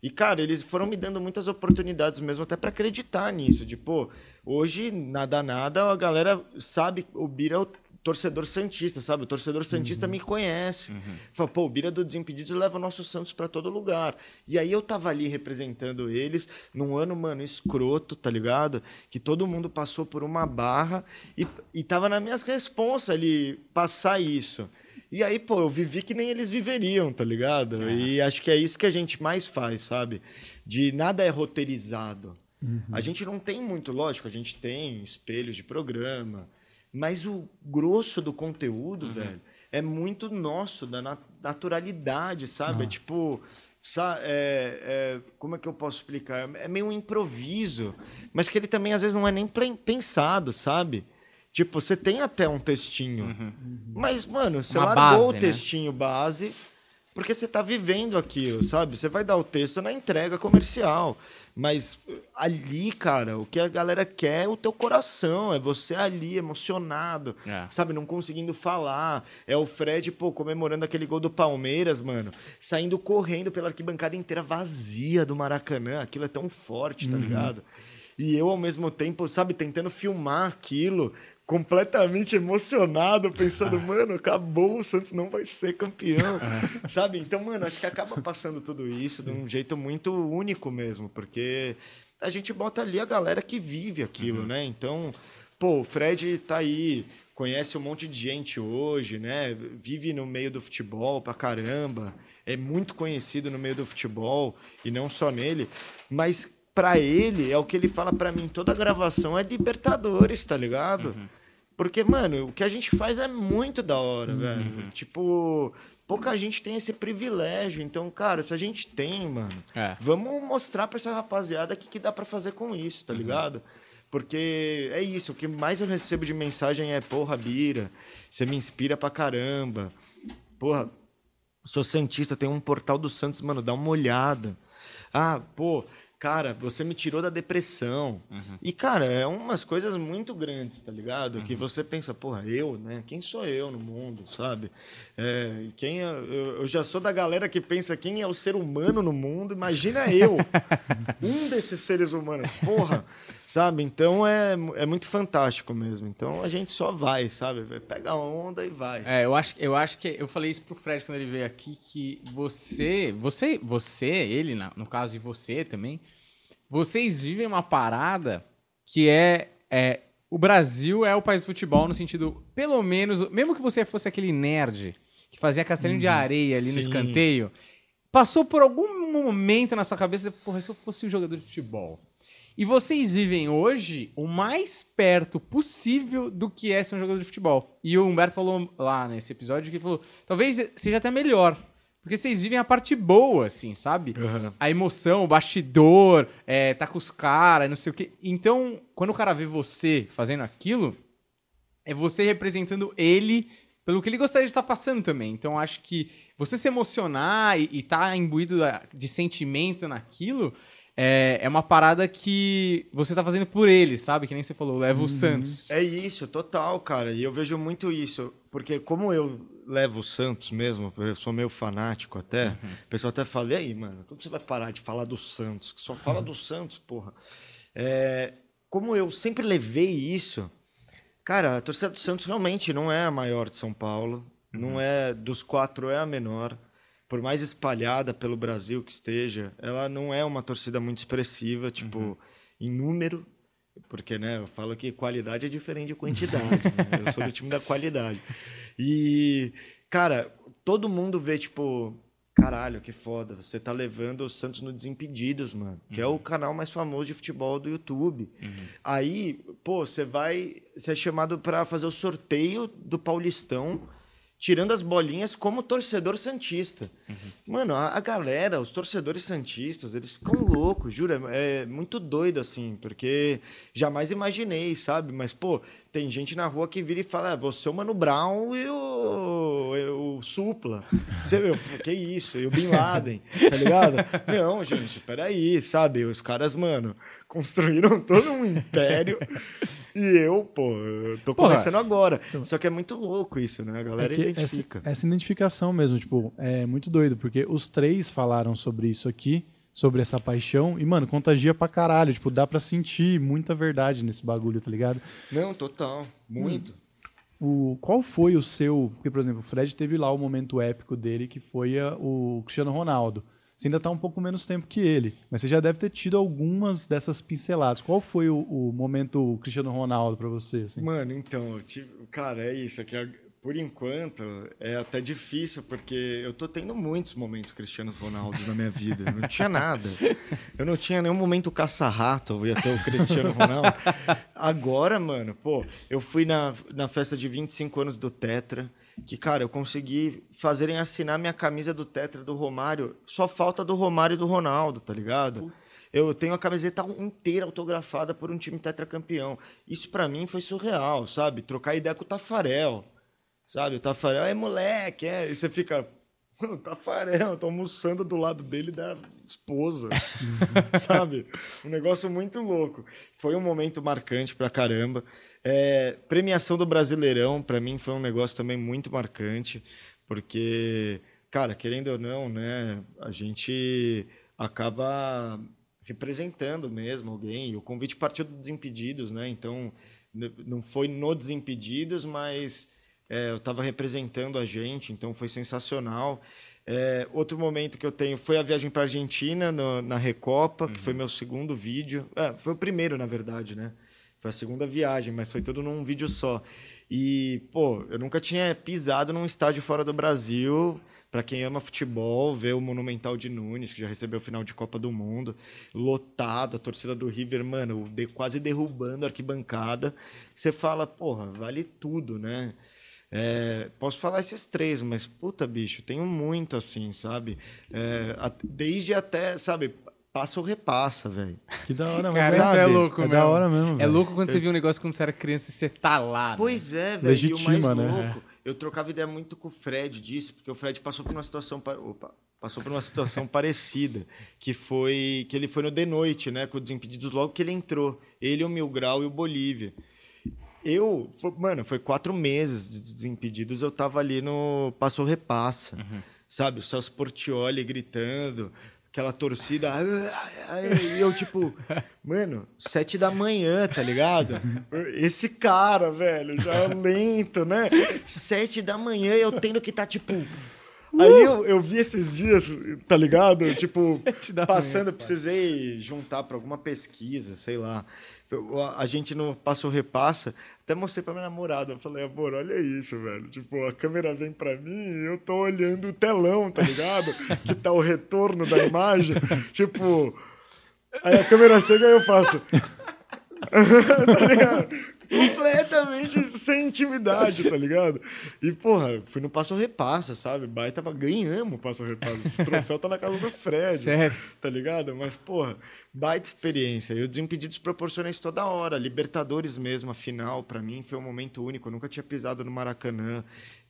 E, cara, eles foram me dando muitas oportunidades mesmo, até pra acreditar nisso. De, pô, hoje, nada, nada, a galera sabe, o Bira é o torcedor Santista, sabe? O torcedor Santista me conhece. Fala, pô, o Bira do Desimpedidos leva o nosso Santos pra todo lugar. E aí eu tava ali representando eles num ano, mano, escroto, tá ligado? Que todo mundo passou por uma barra e, e tava nas minhas responsas ali passar isso. E aí, pô, eu vivi que nem eles viveriam, tá ligado? E acho que é isso que a gente mais faz, sabe? De nada é roteirizado. A gente não tem muito, lógico, a gente tem espelhos de programa, mas o grosso do conteúdo, velho, é muito nosso, da na- naturalidade, sabe? É tipo. sa- é- é- como é que eu posso explicar? É meio um improviso, mas que ele também às vezes não é nem pensado, sabe? Tipo, você tem até um textinho, mas, mano, você Uma largou base, o né? textinho base porque você tá vivendo aquilo, sabe? Você vai dar o texto na entrega comercial. Mas uh, ali, cara, o que a galera quer é o teu coração, é você ali emocionado, É. sabe? Não conseguindo falar. É o Fred, pô, comemorando aquele gol do Palmeiras, mano, saindo correndo pela arquibancada inteira vazia do Maracanã. Aquilo é tão forte, tá ligado? E eu, ao mesmo tempo, sabe, tentando filmar aquilo, completamente emocionado, pensando, mano, acabou, o Santos não vai ser campeão, sabe? Então, mano, acho que acaba passando tudo isso de um jeito muito único mesmo, porque a gente bota ali a galera que vive aquilo, né? Então, pô, o Fred tá aí, conhece um monte de gente hoje, né? Vive no meio do futebol pra caramba, é muito conhecido no meio do futebol e não só nele, mas pra ele é o que ele fala pra mim toda a gravação é Libertadores, tá ligado? Porque, mano, o que a gente faz é muito da hora, velho. Tipo, pouca gente tem esse privilégio. Então, cara, se a gente tem, mano, É. vamos mostrar pra essa rapaziada o que, que dá pra fazer com isso, tá ligado? Porque é isso, o que mais eu recebo de mensagem é, porra, Bira, você me inspira pra caramba. Porra, sou Santista, tem um portal do Santos, mano, dá uma olhada. Ah, pô, cara, você me tirou da depressão. E, cara, é umas coisas muito grandes, tá ligado? Que você pensa, porra, eu, né? Quem sou eu no mundo, sabe? É, quem é- eu, eu já sou da galera que pensa quem é o ser humano no mundo, imagina eu, um desses seres humanos, porra, sabe? Então é, é muito fantástico mesmo. Então a gente só vai, sabe? Pega a onda e vai. É, eu acho, eu acho que eu falei isso pro Fred quando ele veio aqui que você, você, você, ele no caso e você também, vocês vivem uma parada que é, é o Brasil é o país do futebol no sentido, pelo menos, mesmo que você fosse aquele nerd que fazia castelinho de areia ali no Sim. escanteio, passou por algum momento na sua cabeça, porra, se eu fosse um jogador de futebol. E vocês vivem hoje o mais perto possível do que é ser um jogador de futebol. E o Humberto falou lá nesse episódio que ele falou: talvez seja até melhor. Porque vocês vivem a parte boa, assim, sabe? Uhum. A emoção, o bastidor, é, tá com os caras, não sei o quê. Então, quando o cara vê você fazendo aquilo, é você representando ele pelo que ele gostaria de estar passando também. Então, acho que você se emocionar e, e tá imbuído de sentimento naquilo é, é uma parada que você tá fazendo por ele, sabe? Que nem você falou, leva o uhum. Santos. É isso, total, cara. E eu vejo muito isso. Porque como eu levo o Santos mesmo, eu sou meio fanático até, uhum. o pessoal até fala, e aí, mano, quando você vai parar de falar do Santos? Que só fala uhum. do Santos, porra. É, como eu sempre levei isso, cara, a torcida do Santos realmente não é a maior de São Paulo. Não uhum. é, dos quatro é a menor por mais espalhada pelo Brasil que esteja, ela não é uma torcida muito expressiva, tipo, uhum. em número, porque, né, eu falo que qualidade é diferente de quantidade, né? Eu sou do time da qualidade. E, cara, todo mundo vê, tipo, caralho, que foda, você tá levando o Santos no Desimpedidos, mano, que uhum. é o uhum. canal mais famoso de futebol do YouTube. Uhum. Aí, pô, você vai, você é chamado para fazer o sorteio do Paulistão, tirando as bolinhas como torcedor santista. Uhum. Mano, a, a, galera, os torcedores santistas, eles ficam loucos, jura? É muito doido assim, porque jamais imaginei, sabe? Mas, pô, tem gente na rua que vira e fala: ah, você é o Mano Brown e o, o Supla. Você viu? Que isso? E o Bin Laden, tá ligado? Não, gente, peraí, sabe? Os caras, mano, construíram todo um império. E eu, pô, eu tô começando agora. Então, Só que é muito louco isso, né? A galera é identifica. Essa, essa, identificação mesmo, tipo, é muito doido, porque os três falaram sobre isso aqui, sobre essa paixão, e, mano, contagia pra caralho. Tipo, dá pra sentir muita verdade nesse bagulho, tá ligado? Não, total. Muito. Hum. O, qual foi o seu. Porque, por exemplo, o Fred teve lá o momento épico dele, que foi a, o Cristiano Ronaldo. Você ainda está um pouco menos tempo que ele, mas você já deve ter tido algumas dessas pinceladas. Qual foi o, o momento Cristiano Ronaldo para você? Assim? Mano, então, cara, é isso. Aqui, por enquanto, é até difícil, porque eu tô tendo muitos momentos Cristiano Ronaldo na minha vida. Não tinha nada. Eu não tinha nenhum momento caça-rato, eu ia ter o Cristiano Ronaldo. Agora, mano, pô, eu fui na, na festa de 25 anos do Tetra que, cara, eu consegui fazerem assinar minha camisa do Tetra do Romário. Só falta do Romário e do Ronaldo, tá ligado? Putz. Eu tenho a camiseta inteira autografada por um time tetracampeão. Isso para mim foi surreal, sabe? Trocar ideia com o Tafarel, sabe? O Tafarel é moleque, é. E você fica, o Tafarel, tô almoçando do lado dele da esposa, sabe? Um negócio muito louco. Foi um momento marcante pra caramba. É, premiação do Brasileirão, para mim, foi um negócio também muito marcante, porque, cara, querendo ou não, né, a gente acaba representando mesmo alguém. O convite partiu do Desimpedidos, né? Então, não foi no Desimpedidos, mas é, eu estava representando a gente, então foi sensacional. É, outro momento que eu tenho foi a viagem para a Argentina no, na Recopa, uhum. que foi meu segundo vídeo. É, foi o primeiro, na verdade, né? Foi a segunda viagem, mas foi tudo num vídeo só. E, pô, eu nunca tinha pisado num estádio fora do Brasil. Para quem ama futebol, ver o Monumental de Nunes, que já recebeu o final de Copa do Mundo, lotado, a torcida do River, mano, de, quase derrubando a arquibancada. Você fala, porra, vale tudo, né? É, posso falar esses três, mas puta bicho, tenho muito assim, sabe? É, desde até, sabe, passa ou repassa, velho. Que da hora, mas Cara, isso é louco, é mesmo. da hora mesmo. É véio. louco quando você viu um negócio quando você era criança e você tá lá. Né? Pois né? é, velho. Legitima, e o mais né? louco, eu trocava ideia muito com o Fred disso, porque o Fred passou por uma situação. Opa, passou por uma situação parecida, que foi que ele foi no de noite, né, com o Desimpedidos logo que ele entrou. Ele, o Mil Grau e o Bolívia. Eu, mano, foi quatro meses de Desimpedidos, eu tava ali no Passou Repassa. Uhum. Sabe, o Celso Portioli gritando, aquela torcida. E eu, tipo, mano, sete da manhã, tá ligado? Esse cara, velho, já é lento, né? Sete da manhã eu tendo que tá, tipo. Aí eu, eu vi esses dias, tá ligado? Tipo, passando, manhã, precisei juntar para alguma pesquisa, sei lá a gente não passa o repassa. Até mostrei pra minha namorada. Eu falei, amor, olha isso, velho. Tipo, a câmera vem pra mim e eu tô olhando o telão, tá ligado? que tá o retorno da imagem. tipo. Aí a câmera chega e eu faço. tá ligado? Completamente sem intimidade, tá ligado? E, porra, fui no Passo Repassa, sabe? Baita, ganhamos o Passo Repassa. Esse troféu tá na casa do Fred. Sério? Tá ligado? Mas, porra, baita experiência. E o Desimpedidos proporciona isso toda hora. Libertadores mesmo, a final, para mim, foi um momento único. Eu nunca tinha pisado no Maracanã.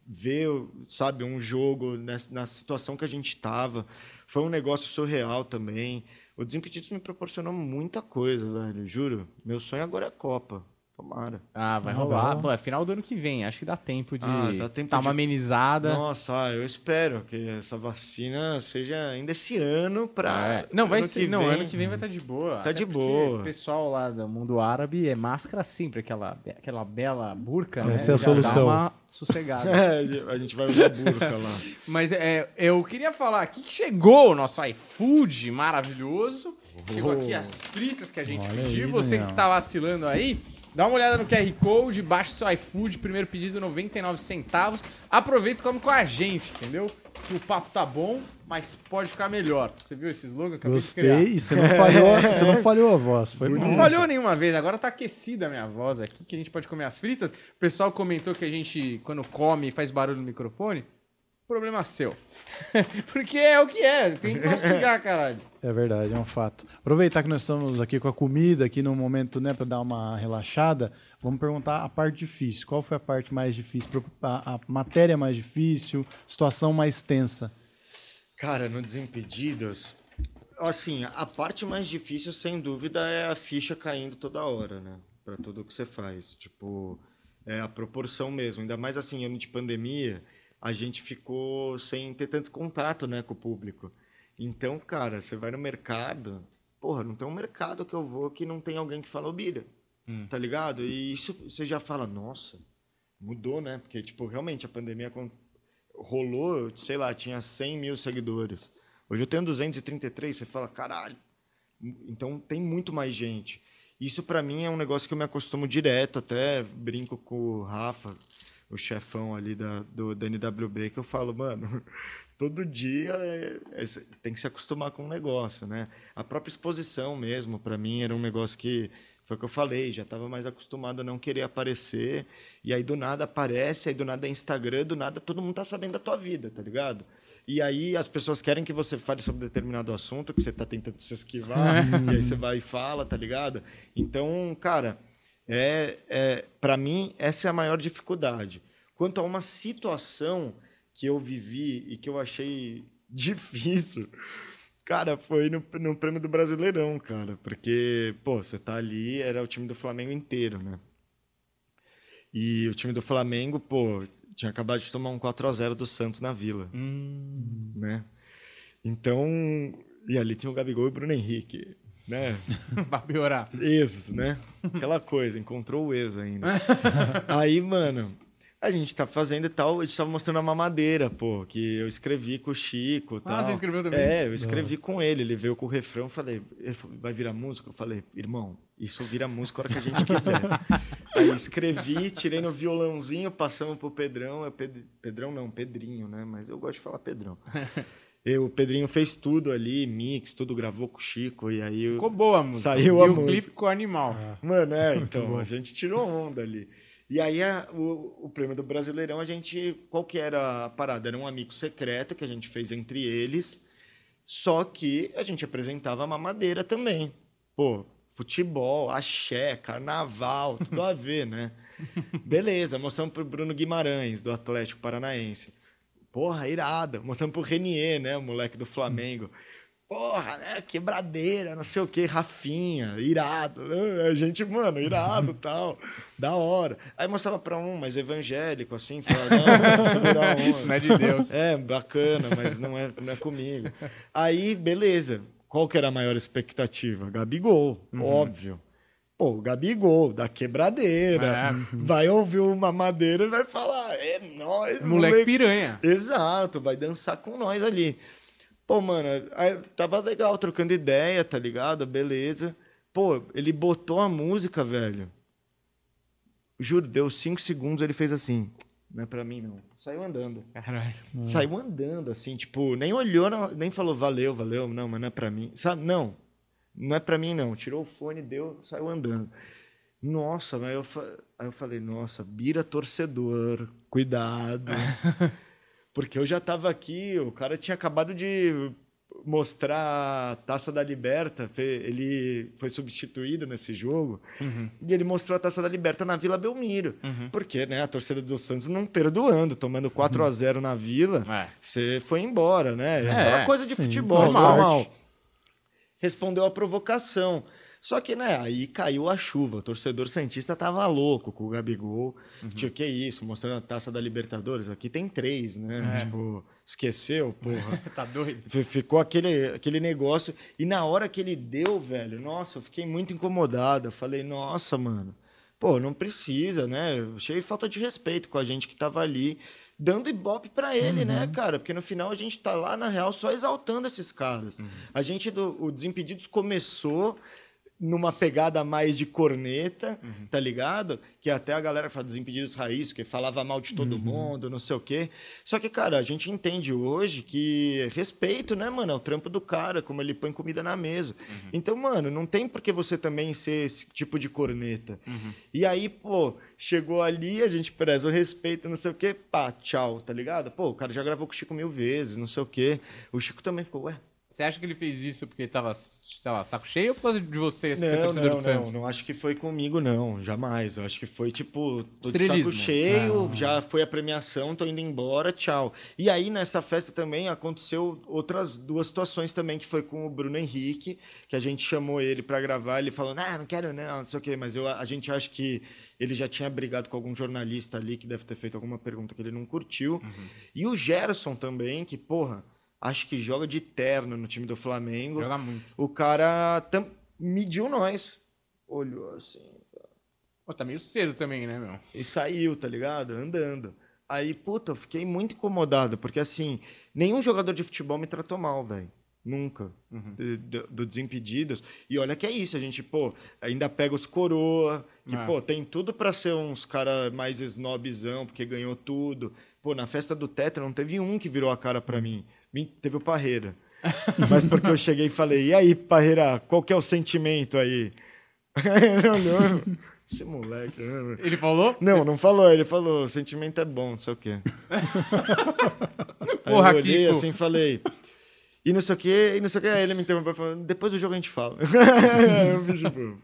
Ver, sabe, um jogo na situação que a gente tava. Foi um negócio surreal também. O Desimpedidos me proporcionou muita coisa, velho. Juro. Meu sonho agora é a Copa. Tomara. Ah, vai rolar. Pô, é final do ano que vem. Acho que dá tempo de Ah, dá tempo dar de- uma amenizada. Nossa, ah, eu espero que essa vacina seja ainda esse ano pra. É. Não, vai ser. Não, vem. ano que vem vai estar de boa. Tá Até de porque boa. O pessoal lá do mundo árabe é máscara sempre, aquela, aquela bela burca, né? Essa é a Já Dá solução. uma sossegada. É, a gente vai usar burca lá. Mas é, eu queria falar aqui que chegou o nosso iFood maravilhoso. Chegou aqui as fritas que a gente Olha aí, pediu. Você Daniel. que tá vacilando aí, dá uma olhada no QR Code, baixa o seu iFood, primeiro pedido 99 centavos. Aproveita e come com a gente, entendeu? Que o papo tá bom, mas pode ficar melhor. Você viu esse slogan? Acabei. Gostei. E você não falhou, você não falhou a voz. Foi Não bom. falhou nenhuma vez, agora tá aquecida a minha voz aqui, que a gente pode comer as fritas. O pessoal comentou que a gente, quando come, faz barulho no microfone. Problema seu. Porque é o que é, tem que mastigar, caralho. É verdade, é um fato. Aproveitar que nós estamos aqui com a comida, aqui no momento, né, para dar uma relaxada, vamos perguntar a parte difícil. Qual foi a parte mais difícil, a, a matéria mais difícil, situação mais tensa? Cara, no Desimpedidos, assim, a parte mais difícil, sem dúvida, é a ficha caindo toda hora, né? Pra tudo que você faz. Tipo, é a proporção mesmo. Ainda mais assim, ano de pandemia, a gente ficou sem ter tanto contato, né, com o público. Então, cara, você vai no mercado, porra, não tem um mercado que eu vou que não tem alguém que fala ô Bira, tá ligado? E isso você já fala, nossa, mudou, né? Porque, tipo, realmente a pandemia rolou, sei lá, tinha 100 mil seguidores. Hoje eu tenho 233, você fala, caralho. Então tem muito mais gente. Isso pra mim é um negócio que eu me acostumo direto, até brinco com o Rafa, o chefão ali da, do, da NWB, que eu falo, mano, todo dia é- é- tem que se acostumar com o negócio, né? A própria exposição mesmo, pra mim, era um negócio que foi o que eu falei, já estava mais acostumado a não querer aparecer, e aí do nada aparece, aí do nada é Instagram, do nada todo mundo tá sabendo da tua vida, tá ligado? E aí as pessoas querem que você fale sobre determinado assunto que você tá tentando se esquivar, e aí você vai e fala, tá ligado? Então, cara, é, é para mim essa é a maior dificuldade. Quanto a uma situação que eu vivi e que eu achei difícil, cara, foi no, no prêmio do Brasileirão, cara, porque pô, você tá ali, era o time do Flamengo inteiro, né? E o time do Flamengo, pô, tinha acabado de tomar um 4 a 0 do Santos na Vila, Hum, né? Então, e ali tinha o Gabigol e o Bruno Henrique, né? pra piorar. Ex, né? Aquela coisa, encontrou o ex ainda. Aí, mano, a gente tá fazendo e tal, a gente tava mostrando a mamadeira, pô, que eu escrevi com o Chico e tal. Ah, você escreveu também? É, eu escrevi com ele, ele veio com o refrão, falei, falou, vai virar música? Eu falei, irmão, isso vira música a hora que a gente quiser. Aí escrevi, tirei no violãozinho, passamos pro Pedrão, é Ped- Pedrão não, Pedrinho, né? Mas eu gosto de falar Pedrão. Eu, o Pedrinho fez tudo ali, mix, tudo gravou com o Chico, e aí... Ficou boa a música. Saiu e a o música. clipe com o animal. Mano, é, então, a gente tirou onda ali. E aí, a- o, o prêmio do Brasileirão, a gente. Qual que era a parada? Era um amigo secreto que a gente fez entre eles, só que a gente apresentava a mamadeira também. Pô, futebol, axé, carnaval, tudo a ver, né? Beleza, mostramos pro Bruno Guimarães, do Atlético Paranaense. Porra, irada. Mostramos pro Renier, né? O moleque do Flamengo. Porra, né? Quebradeira, não sei o que, Rafinha, irado. né? A gente, mano, irado tal. Da hora. Aí mostrava pra um, mais evangélico, assim, falava, não, segurar um. Isso não é de Deus. É, bacana, mas não é, não é comigo. Aí, beleza. Qual que era a maior expectativa? Gabigol, Uhum. óbvio. Pô, o Gabigol, da quebradeira. É. Vai ouvir uma madeira e vai falar, é nóis, Moleque piranha. Exato, vai dançar com nós ali. Pô, mano, tava legal, trocando ideia, tá ligado? Beleza. Pô, ele botou a música, velho. Juro, deu cinco segundos, ele fez assim. Não é pra mim, não. Saiu andando. Caralho. Saiu andando, assim, tipo, nem olhou, não- nem falou valeu, valeu, não, mas não é pra mim. Sabe? Não. Não é pra mim, não. Tirou o fone, deu, saiu andando. Nossa, mas eu, aí eu falei, nossa, bira torcedor, cuidado. Porque eu já tava aqui, o cara tinha acabado de mostrar a Taça da Liberta, ele foi substituído nesse jogo, uhum. e ele mostrou a Taça da Liberta na Vila Belmiro. Uhum. Porque né, a torcida do Santos não perdoando, tomando 4 uhum. a 0 na Vila, é. você foi embora, né? É, aquela coisa de sim, futebol, normal. normal. Respondeu a provocação. Só que, né, aí caiu a chuva. O torcedor Santista tava louco com o Gabigol. Uhum. Tinha o que isso? Mostrando a taça da Libertadores. Aqui tem três, né? É. Tipo, esqueceu, porra. tá doido. Ficou aquele, aquele negócio. E na hora que ele deu, velho, nossa, eu fiquei muito incomodado. Eu falei, nossa, mano, pô, não precisa, né? Achei falta de respeito com a gente que tava ali dando ibope para ele, né, uhum. né, cara? Porque no final a gente tá lá, na real, só exaltando esses caras. Uhum. A gente, do, o Desimpedidos começou numa pegada mais de corneta, uhum. tá ligado? Que até a galera fala dos impedidos raiz, que falava mal de todo uhum. mundo, não sei o quê. Só que, cara, a gente entende hoje que respeito, né, mano, é o trampo do cara, como ele põe comida na mesa. Uhum. Então, mano, não tem por que você também ser esse tipo de corneta. Uhum. E aí, pô, chegou ali, a gente preza o respeito, não sei o quê, pá, tchau, tá ligado? Pô, o cara já gravou com o Chico mil vezes, não sei o quê. O Chico também ficou, ué, você acha que ele fez isso porque ele tava, sei lá, saco cheio ou por causa de você ser não, torcedor não, do Santos? Não, não acho que foi comigo, não. Jamais. Eu acho que foi, tipo, tô de saco cheio, ah. já foi a premiação, tô indo embora, tchau. E aí, nessa festa também, aconteceu outras duas situações também, que foi com o Bruno Henrique, que a gente chamou ele para gravar, ele falou, ah, não quero não, não sei o quê, mas eu, a gente acha que ele já tinha brigado com algum jornalista ali, que deve ter feito alguma pergunta que ele não curtiu. Uhum. E o Gerson também, que, porra acho que joga de terno no time do Flamengo. Joga muito. O cara tam, mediu nós. Olhou assim. Pô, tá meio cedo também, né, meu? E saiu, tá ligado? Andando. Aí, puta, eu fiquei muito incomodado, porque assim, nenhum jogador de futebol me tratou mal, velho. Nunca. Uhum. Do, do, Desimpedidos. E olha que é isso, a gente, pô, ainda pega os coroa, que, é. pô, tem tudo para ser uns cara mais snobzão, porque ganhou tudo. Pô, na festa do Tetra não teve um que virou a cara para mim. Teve o Parreira. Mas porque eu cheguei e falei, e aí, Parreira, qual que é o sentimento aí? Ele olhou, esse moleque. Né? Ele falou? Não, não falou. Ele falou, o sentimento é bom, não sei o quê. Porra, aí eu olhei Kiko. assim falei... E não sei o quê, e não sei o quê. Aí ele me interrompeu falando, depois do jogo a gente fala. eu vi, tipo...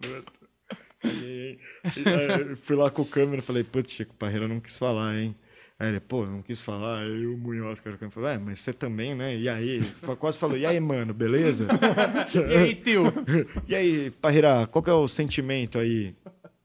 Fui lá com o câmera e falei, putz, Chico Parreira não quis falar, hein? Aí ele, pô, não quis falar. Aí o Munhoz, cara, falou, é, mas você também, né? E aí? Quase falou, e aí, mano, beleza? e aí, tio? e aí, Parreira, qual que é o sentimento aí?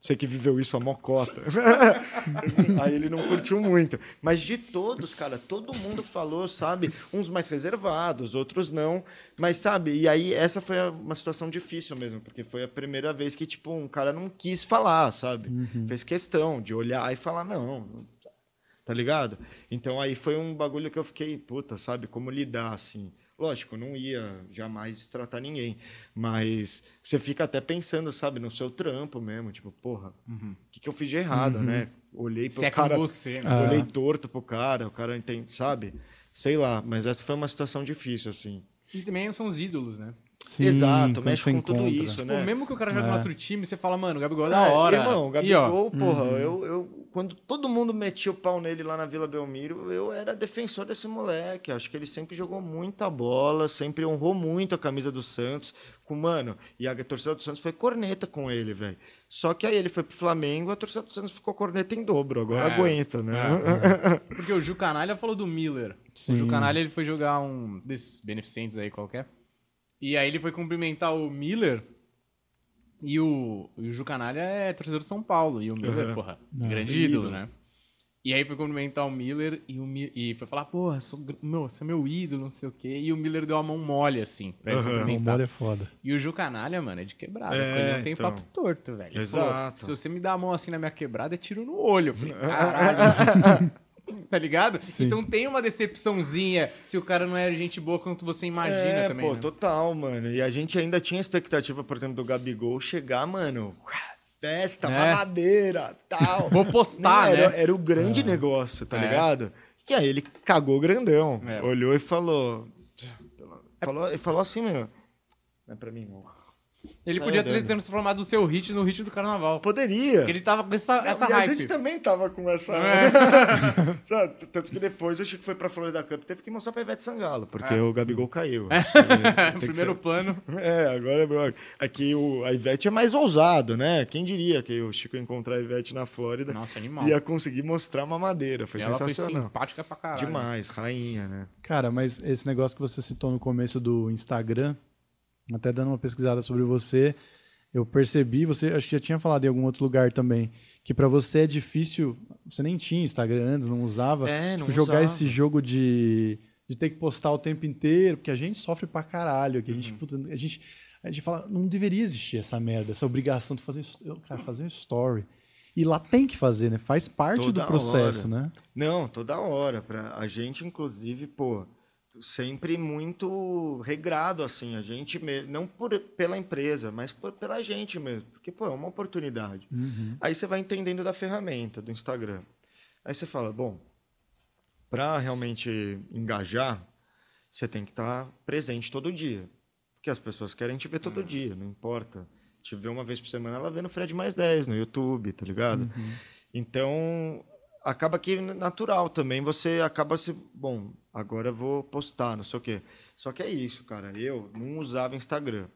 Você que viveu isso a mocota. aí ele não curtiu muito. Mas de todos, cara, todo mundo falou, sabe? Uns mais reservados, outros não. Mas, sabe? E aí essa foi uma situação difícil mesmo, porque foi a primeira vez que, tipo, um cara não quis falar, sabe? Uhum. Fez questão de olhar e falar, não, tá ligado? Então aí foi um bagulho que eu fiquei, puta, sabe, como lidar, assim. Lógico, não ia jamais tratar ninguém, mas você fica até pensando, sabe, no seu trampo mesmo, tipo, porra, o uhum. que, que eu fiz de errado, uhum. né? Olhei pro Se é cara, você, né? olhei ah. torto pro cara, o cara entende, sabe? Sei lá, mas essa foi uma situação difícil, assim. E também são os ídolos, né? Sim, Exato, mexe com tudo isso, tipo, né? mesmo que o cara jogue é. no outro time, você fala, mano, o Gabigol é da é, hora. Irmão, o Gabigol, e, porra, uhum. eu, eu, quando todo mundo metia o pau nele lá na Vila Belmiro, eu era defensor desse moleque. Acho que ele sempre jogou muita bola, sempre honrou muito a camisa do Santos. Com, mano, e a torcida do Santos foi corneta com ele, velho. Só que aí ele foi pro Flamengo, a torcida do Santos ficou corneta em dobro. Agora é, aguenta, né? É. Porque o Ju Canalha falou do Miller. Sim. O Ju Canalha ele foi jogar um desses beneficentes aí qualquer. E aí ele foi cumprimentar o Miller. E o, e o Ju Canalha é torcedor de São Paulo. E o Miller, uhum. porra, Não, grande ídolo, ídolo, né? E aí foi cumprimentar o Miller e, o, e foi falar, porra, sou, meu, você é meu ídolo, não sei o quê. E o Miller deu a mão mole, assim, pra ele uhum. cumprimentar. mole é foda. E o Ju Canalha, mano, é de quebrada. É, ele não tem então... papo torto, velho. Exato. se você me dá a mão assim na minha quebrada, é tiro no olho. Eu falei, caralho. Tá ligado? Sim. Então tem uma decepçãozinha se o cara não é gente boa quanto você imagina é, também. Pô, né? total, mano. E a gente ainda tinha expectativa, por exemplo, do Gabigol chegar, mano. Festa, é. mamadeira, tal. Vou postar, né? Era, era o grande é. negócio, tá é. ligado? E aí ele cagou grandão. É. Olhou e falou. Falou, e falou assim, meu. Não é pra mim, não. Ele Sai podia ter transformado o seu hit no hit do carnaval. Poderia. Porque ele tava com essa, essa e a hype. gente também tava com essa. É. Sabe? Tanto que depois o Chico foi pra Florida Cup teve que mostrar pra Ivete Sangalo, porque É. o Gabigol caiu. Tem que Primeiro ser- plano. É, agora bro, aqui o, a Ivete é mais ousado, né? Quem diria que o Chico ia encontrar a Ivete na Flórida Nossa, animal. ia conseguir mostrar uma madeira. Foi E ela foi sensacional. simpática pra caralho. Demais, rainha, né? Cara, mas esse negócio que você citou no começo do Instagram, até dando uma pesquisada sobre você, eu percebi, você acho que já tinha falado em algum outro lugar também, que pra você é difícil, você nem tinha Instagram antes, não usava, É, não tipo, jogar usava. esse jogo de, de ter que postar o tempo inteiro, porque a gente sofre pra caralho, que a Uhum. gente, puta, a gente a gente fala, não deveria existir essa merda, essa obrigação de fazer, um- cara, fazer um story. E lá tem que fazer, né? Faz parte Toda do processo, hora. né? Não, toda hora. Pra, a gente, inclusive, pô, sempre muito regrado, assim. A gente, me- não por, pela empresa, mas por, pela gente mesmo. Porque, pô, é uma oportunidade. Uhum. Aí você vai entendendo da ferramenta, do Instagram. Aí você fala, bom, para realmente engajar, você tem que estar presente todo dia. Porque as pessoas querem te ver todo dia, não importa. Te ver uma vez por semana, ela vê no Fred Mais 10, no YouTube, tá ligado? Então, acaba que natural também, você acaba se... Bom, agora eu vou postar, não sei o quê. Só que é isso, cara. Eu não usava Instagram.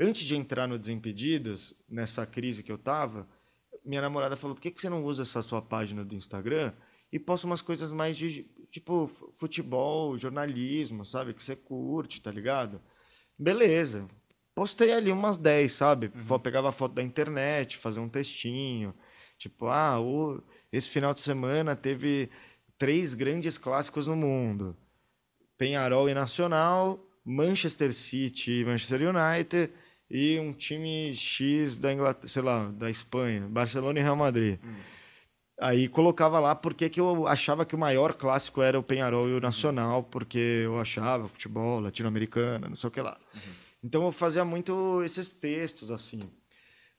Antes de entrar no Desimpedidos, nessa crise que eu tava, minha namorada falou: por que, que você não usa essa sua página do Instagram e posta umas coisas mais de, tipo, fu- futebol, jornalismo, sabe? Que você curte, tá ligado? Beleza. Postei ali umas 10, sabe? Fo- Pegava foto da internet, fazia um textinho. Tipo, ah, o- esse final de semana teve três grandes clássicos no mundo. Penharol e Nacional, Manchester City e Manchester United e um time X da Inglaterra, sei lá, da Espanha, Barcelona e Real Madrid. Aí colocava lá porque que eu achava que o maior clássico era o Penharol e o Nacional, porque eu achava futebol latino-americano, não sei o que lá. Então eu fazia muito esses textos assim.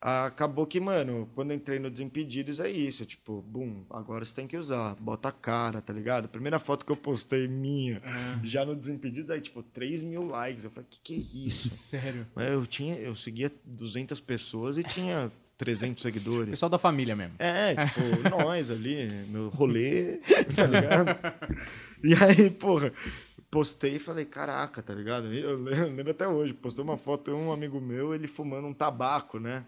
Acabou que, mano, quando eu entrei no Desimpedidos é isso, tipo, bum, agora você tem que usar, bota a cara, tá ligado? Primeira foto que eu postei minha, já no Desimpedidos, aí, tipo, 3 mil likes. Eu falei, que que é isso? Sério. eu tinha, eu seguia 200 pessoas e tinha 300 seguidores. Pessoal da família mesmo. É, tipo, nós ali, meu rolê, tá ligado? E aí, porra, postei e falei, caraca, tá ligado? Eu lembro, lembro até hoje, postei uma foto de um amigo meu, ele fumando um tabaco, né?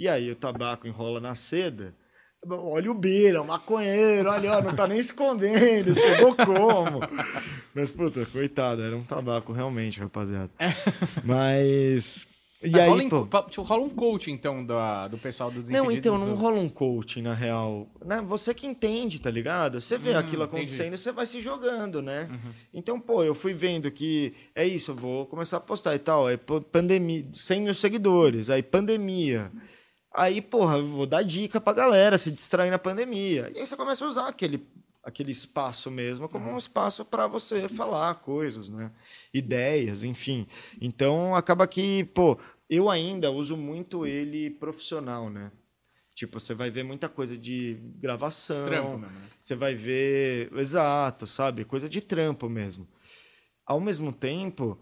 E aí o tabaco enrola na seda. Olha o Beira, o maconheiro, olha, ó, não tá nem escondendo, chegou como? Mas, puta, coitado, era um tabaco realmente, rapaziada. Mas. E Mas aí, rola, pô, tipo, rola um coach, então, da- do pessoal do não, então, não rola um coaching, na real. Né? Você que entende, tá ligado? Você vê Hum, aquilo entendi. acontecendo, você vai se jogando, né? Uhum. Então, pô, eu fui vendo que é isso, eu vou começar a postar e tal. Aí, pandemia, 100 mil seguidores, aí pandemia. Aí, porra, eu vou dar dica pra galera se distrair na pandemia. E aí você começa a usar aquele, aquele espaço mesmo como um espaço para você falar coisas, né? Ideias, enfim. Então, acaba que, pô, eu ainda uso muito ele profissional, né? Tipo, você vai ver muita coisa de gravação. Trampo mesmo, né? Você vai ver. Exato, sabe? Coisa de trampo mesmo. Ao mesmo tempo,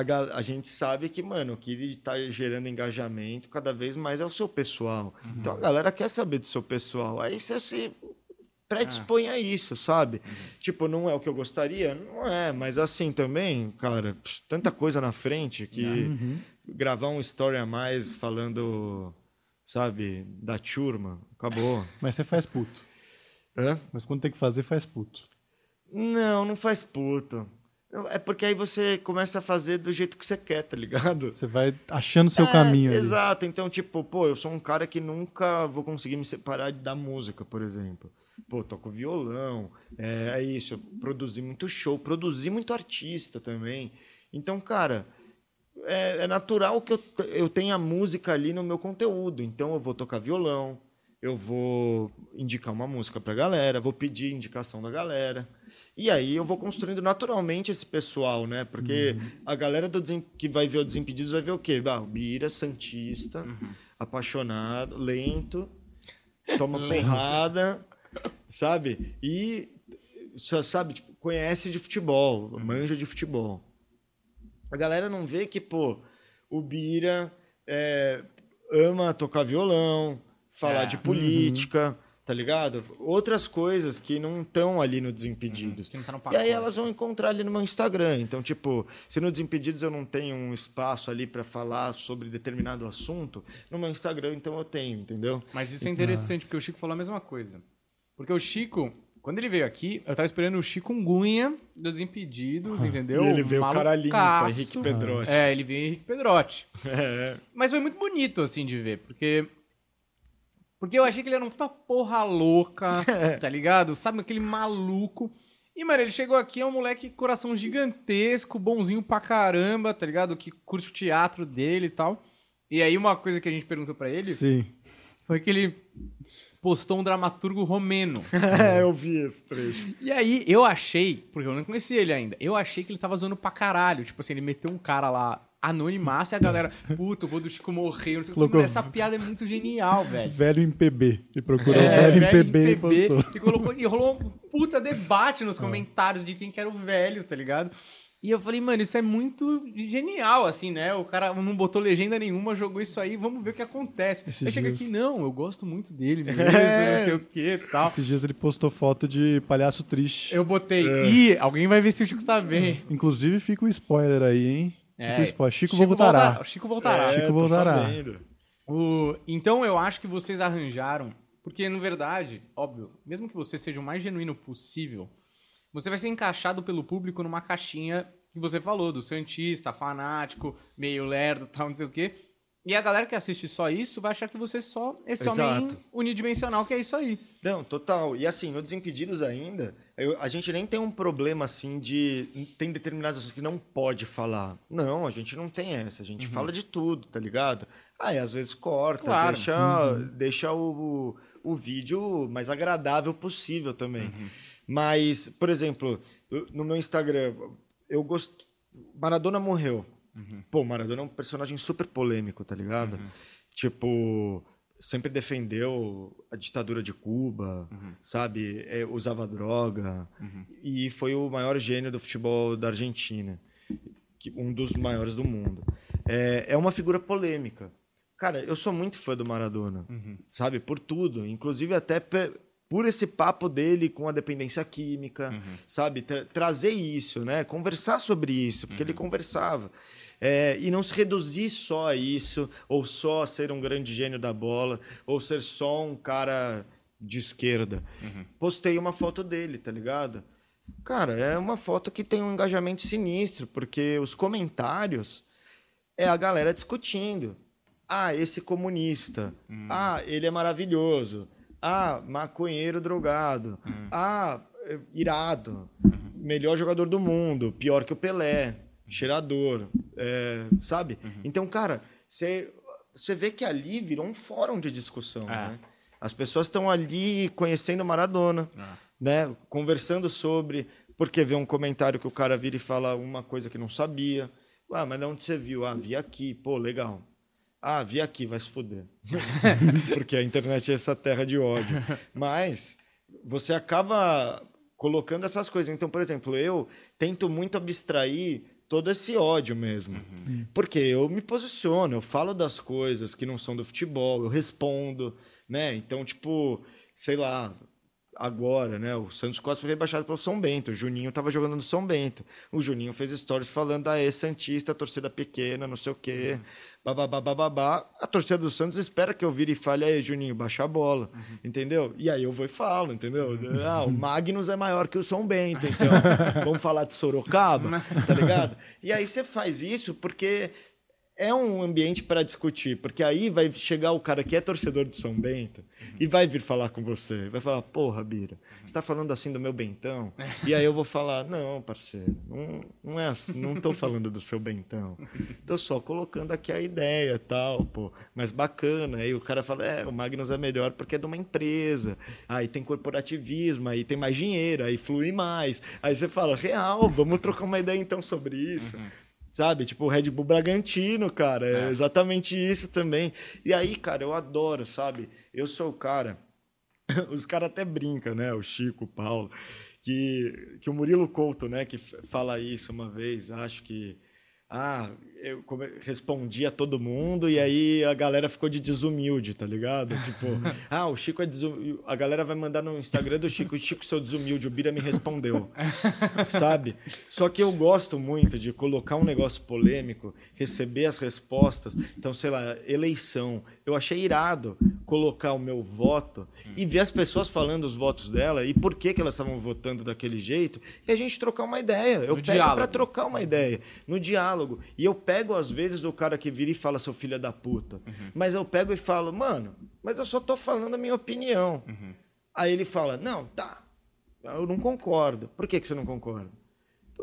a, a gente sabe que, mano, o que está gerando engajamento cada vez mais é o seu pessoal. Então a galera quer saber do seu pessoal. Aí você se predispõe a isso, sabe? Tipo, não é o que eu gostaria? Não é, mas assim também, cara, tanta coisa na frente que Uhum. gravar um story a mais falando, sabe, da turma, acabou. Mas você faz puto. Hã? Mas quando tem que fazer, faz puto. Não, não faz puto. É porque aí você começa a fazer do jeito que você quer, tá ligado? Você vai achando seu É, caminho ali. Exato. Então, tipo, pô, eu sou um cara que nunca vou conseguir me separar da música, por exemplo. Pô, toco violão, é, é isso. Eu produzi muito show, produzi muito artista também. Então, cara, é, é natural que eu, eu tenha música ali no meu conteúdo. Então, eu vou tocar violão, eu vou indicar uma música pra galera, vou pedir indicação da galera. E aí eu vou construindo naturalmente esse pessoal, né? Porque a galera do Desem- que vai ver o Desimpedidos vai ver o quê? Ah, o Bira, Santista, apaixonado, lento, toma porrada, sabe? E só sabe, tipo, conhece de futebol, manja de futebol. A galera não vê que, pô, o Bira é, ama tocar violão, falar É. de política, tá ligado? Outras coisas que não estão ali no Desimpedidos. Não tá no E aí elas vão encontrar ali no meu Instagram. Então, tipo, se no Desimpedidos eu não tenho um espaço ali para falar sobre determinado assunto, no meu Instagram então eu tenho, entendeu? Mas isso é interessante, porque o Chico falou a mesma coisa. Porque o Chico, quando ele veio aqui, eu tava esperando o Chico dos Impedidos, entendeu? E ele veio o cara limpo, Malucaço. Henrique Pedrotti. É, ele veio Henrique Pedrotti. É. Mas foi muito bonito, assim, de ver, porque... Porque eu achei que ele era um puta porra louca, tá ligado? Sabe, aquele maluco. E, mano, ele chegou aqui, é um moleque coração gigantesco, bonzinho pra caramba, tá ligado? Que curte o teatro dele e tal. E aí, uma coisa que a gente perguntou pra ele Sim. foi que ele postou um dramaturgo romeno. É, eu vi esse trecho. E aí eu achei, porque eu não conhecia ele ainda, eu achei que ele tava zoando pra caralho. Tipo assim, ele meteu um cara lá anonimaço e a galera, puta, o vô do Chico morreu. Não sei o que. Colocou- Mano, Essa piada é muito genial, velho. Velho em PB. Ele procurou É, velho em velho PB, e postou. E, colocou, e rolou um puta debate nos comentários de quem que era o velho, tá ligado? E eu falei, mano, isso é muito genial, assim, né? O cara não botou legenda nenhuma, jogou isso aí, vamos ver o que acontece. Esses aí chega dias- aqui, não, eu gosto muito dele mesmo, É. não sei o que e tal. Esses dias ele postou foto de palhaço triste. Eu botei, É. ih, alguém vai ver se o Chico tá bem. Inclusive fica um spoiler aí, hein? É, um spoiler. Chico, voltará. volta- Chico voltará. Chico É, tô voltará. O- então eu acho que vocês arranjaram, porque na verdade, óbvio, mesmo que você seja o mais genuíno possível, você vai ser encaixado pelo público numa caixinha que você falou, do santista, fanático, meio lerdo, tal, não sei o quê. E a galera que assiste só isso vai achar que você é só esse homem Exato. unidimensional que é isso aí. Não, total. E assim, no Desimpedidos ainda, eu- a gente nem tem um problema assim de. Tem determinadas coisas que não pode falar. Não, a gente não tem essa. A gente fala de tudo, tá ligado? Aí às vezes corta, Claro. deixa, deixa o, o vídeo mais agradável possível também. Mas, por exemplo, no meu Instagram, eu gosto. Maradona morreu. Pô, Maradona é um personagem super polêmico, tá ligado? Tipo, sempre defendeu a ditadura de Cuba, sabe? É, usava droga. E foi o maior gênio do futebol da Argentina. Um dos maiores do mundo. É, é uma figura polêmica. Cara, eu sou muito fã do Maradona, sabe? Por tudo. Inclusive até por esse papo dele com a dependência química, sabe? Tra- trazer isso, né? Conversar sobre isso, porque ele conversava. É, e não se reduzir só a isso, ou só a ser um grande gênio da bola, ou ser só um cara de esquerda. Postei uma foto dele, tá ligado? Cara, é uma foto que tem um engajamento sinistro, porque os comentários é a galera discutindo. Ah, esse comunista. Ah, ele é maravilhoso. Ah, maconheiro drogado. Ah, é, irado. Melhor jogador do mundo. Pior que o Pelé. Cheirador. É, sabe? Então, cara, você vê que ali virou um fórum de discussão. É. Né? As pessoas estão ali conhecendo Maradona né, conversando sobre, porque vê um comentário que o cara vira e fala uma coisa que não sabia. Ah, mas de onde você viu? Ah, vi aqui. Pô, legal. Ah, vi aqui, vai se fuder. porque a internet é essa terra de ódio. Mas você acaba colocando essas coisas. Então, por exemplo, eu tento muito abstrair todo esse ódio mesmo. Porque eu me posiciono, eu falo das coisas que não são do futebol, eu respondo, né? Então, tipo, sei lá, agora, né? O Santos quase foi rebaixado pelo São Bento. O Juninho estava jogando no São Bento. O Juninho fez stories falando da ex-santista, torcida pequena, não sei o quê. Bababá, bababá. A torcida do Santos espera que eu vire e fale, aí, Juninho, baixa a bola. Entendeu? E aí eu vou e falo, entendeu? Ah, o Magnus é maior que o São Bento, então vamos falar de Sorocaba, tá ligado? E aí você faz isso porque é um ambiente para discutir, porque aí vai chegar o cara que é torcedor do São Bento e vai vir falar com você, vai falar, porra, Bira, você tá falando assim do meu Bentão? E aí eu vou falar, não, parceiro, não, não é assim, não tô falando do seu Bentão, tô só colocando aqui a ideia tal, pô, mas bacana, aí o cara fala, é, o Magnus é melhor porque é de uma empresa, aí tem corporativismo, aí tem mais dinheiro, aí flui mais, aí você fala, real, vamos trocar uma ideia então sobre isso. Sabe? Tipo, o Red Bull Bragantino, cara. É, É. exatamente isso também. E aí, cara, eu adoro, sabe? Eu sou o cara. Os caras até brincam, né? O Chico, o Paulo. Que, que o Murilo Couto, né? Que fala isso uma vez. Acho que. Ah, eu respondi a todo mundo e aí a galera ficou de desumilde, tá ligado? Tipo, ah, o Chico é desumilde. A galera vai mandar no Instagram do Chico, o Chico seu desumilde, o Bira me respondeu. sabe? Só que eu gosto muito de colocar um negócio polêmico, receber as respostas. Então, sei lá, eleição. Eu achei irado colocar o meu voto e ver as pessoas falando os votos dela e por que, que elas estavam votando daquele jeito e a gente trocar uma ideia. Eu no pego para trocar uma ideia, no diálogo. E eu pego, às vezes, o cara que vira e fala, seu filho da puta. Uhum. Mas eu pego e falo, mano, mas eu só tô falando a minha opinião. Uhum. Aí ele fala, não, tá, eu não concordo. Por que, que você não concorda?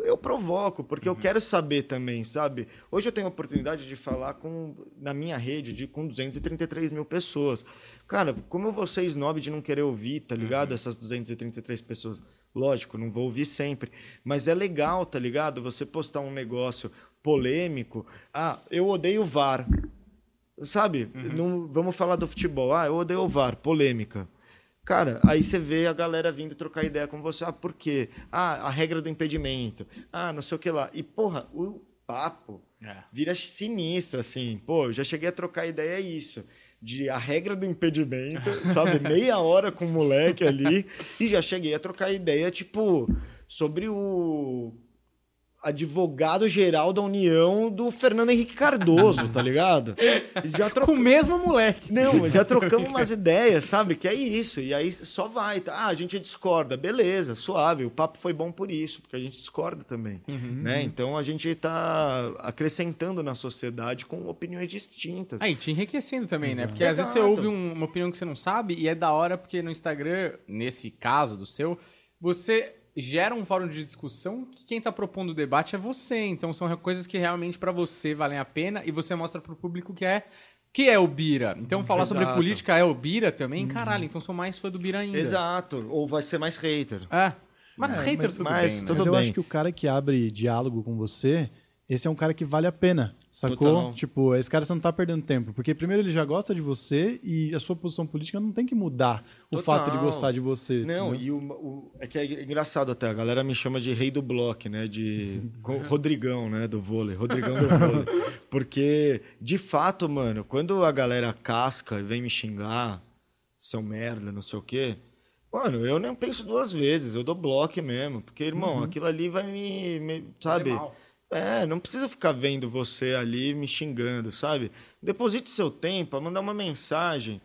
Eu provoco, porque uhum. eu quero saber também, sabe? Hoje eu tenho a oportunidade de falar com, na minha rede de, com 233 mil pessoas. Cara, como eu vou ser snob de não querer ouvir, tá ligado? Uhum. Essas 233 pessoas. Lógico, não vou ouvir sempre. Mas é legal, tá ligado? Você postar um negócio polêmico. Ah, eu odeio o VAR. Sabe? Uhum. Não, vamos falar do futebol. Ah, eu odeio o VAR. Polêmica. Cara, aí você vê a galera vindo trocar ideia com você. Ah, por quê? Ah, a regra do impedimento. Ah, não sei o que lá. E, porra, o papo é. vira sinistro, assim. Pô, eu já cheguei a trocar ideia, é isso de a regra do impedimento, sabe? Meia hora com o moleque ali. E já cheguei a trocar ideia, tipo, sobre o advogado-geral da União do Fernando Henrique Cardoso, tá ligado? Já troca... Com o mesmo moleque. Não, já trocamos umas ideias, sabe? Que é isso. E aí só vai. Tá? Ah, a gente discorda. Beleza, suave. O papo foi bom por isso, porque a gente discorda também. Uhum. Né? Então a gente tá acrescentando na sociedade com opiniões distintas. Aí, te enriquecendo também, Exato. né? Porque Exato. às vezes você ouve um, uma opinião que você não sabe e é da hora porque no Instagram, nesse caso do seu, você gera um fórum de discussão que quem está propondo o debate é você. Então são coisas que realmente para você valem a pena e você mostra para o público que é que é o Bira. Então falar Exato. sobre política é o Bira também, uhum. caralho. Então sou mais fã do Bira ainda. Exato. Ou vai ser mais hater. É. Mas é, hater mas, tudo mas, bem, né? tudo mas eu bem. acho que o cara que abre diálogo com você esse é um cara que vale a pena, sacou? Total. Tipo, esse cara você não tá perdendo tempo. Porque primeiro ele já gosta de você e a sua posição política não tem que mudar Total. o fato de gostar de você. Não, e o, o, é que é engraçado até, a galera me chama de rei do bloco, né? De Rodrigão, né? Do vôlei. Rodrigão do vôlei. Porque, de fato, mano, quando a galera casca e vem me xingar, seu merda, não sei o quê. Mano, eu nem penso duas vezes, eu dou bloco mesmo. Porque, irmão, uhum. aquilo ali vai me. me sabe? É, não precisa ficar vendo você ali me xingando, sabe? Deposite seu tempo a mandar uma mensagem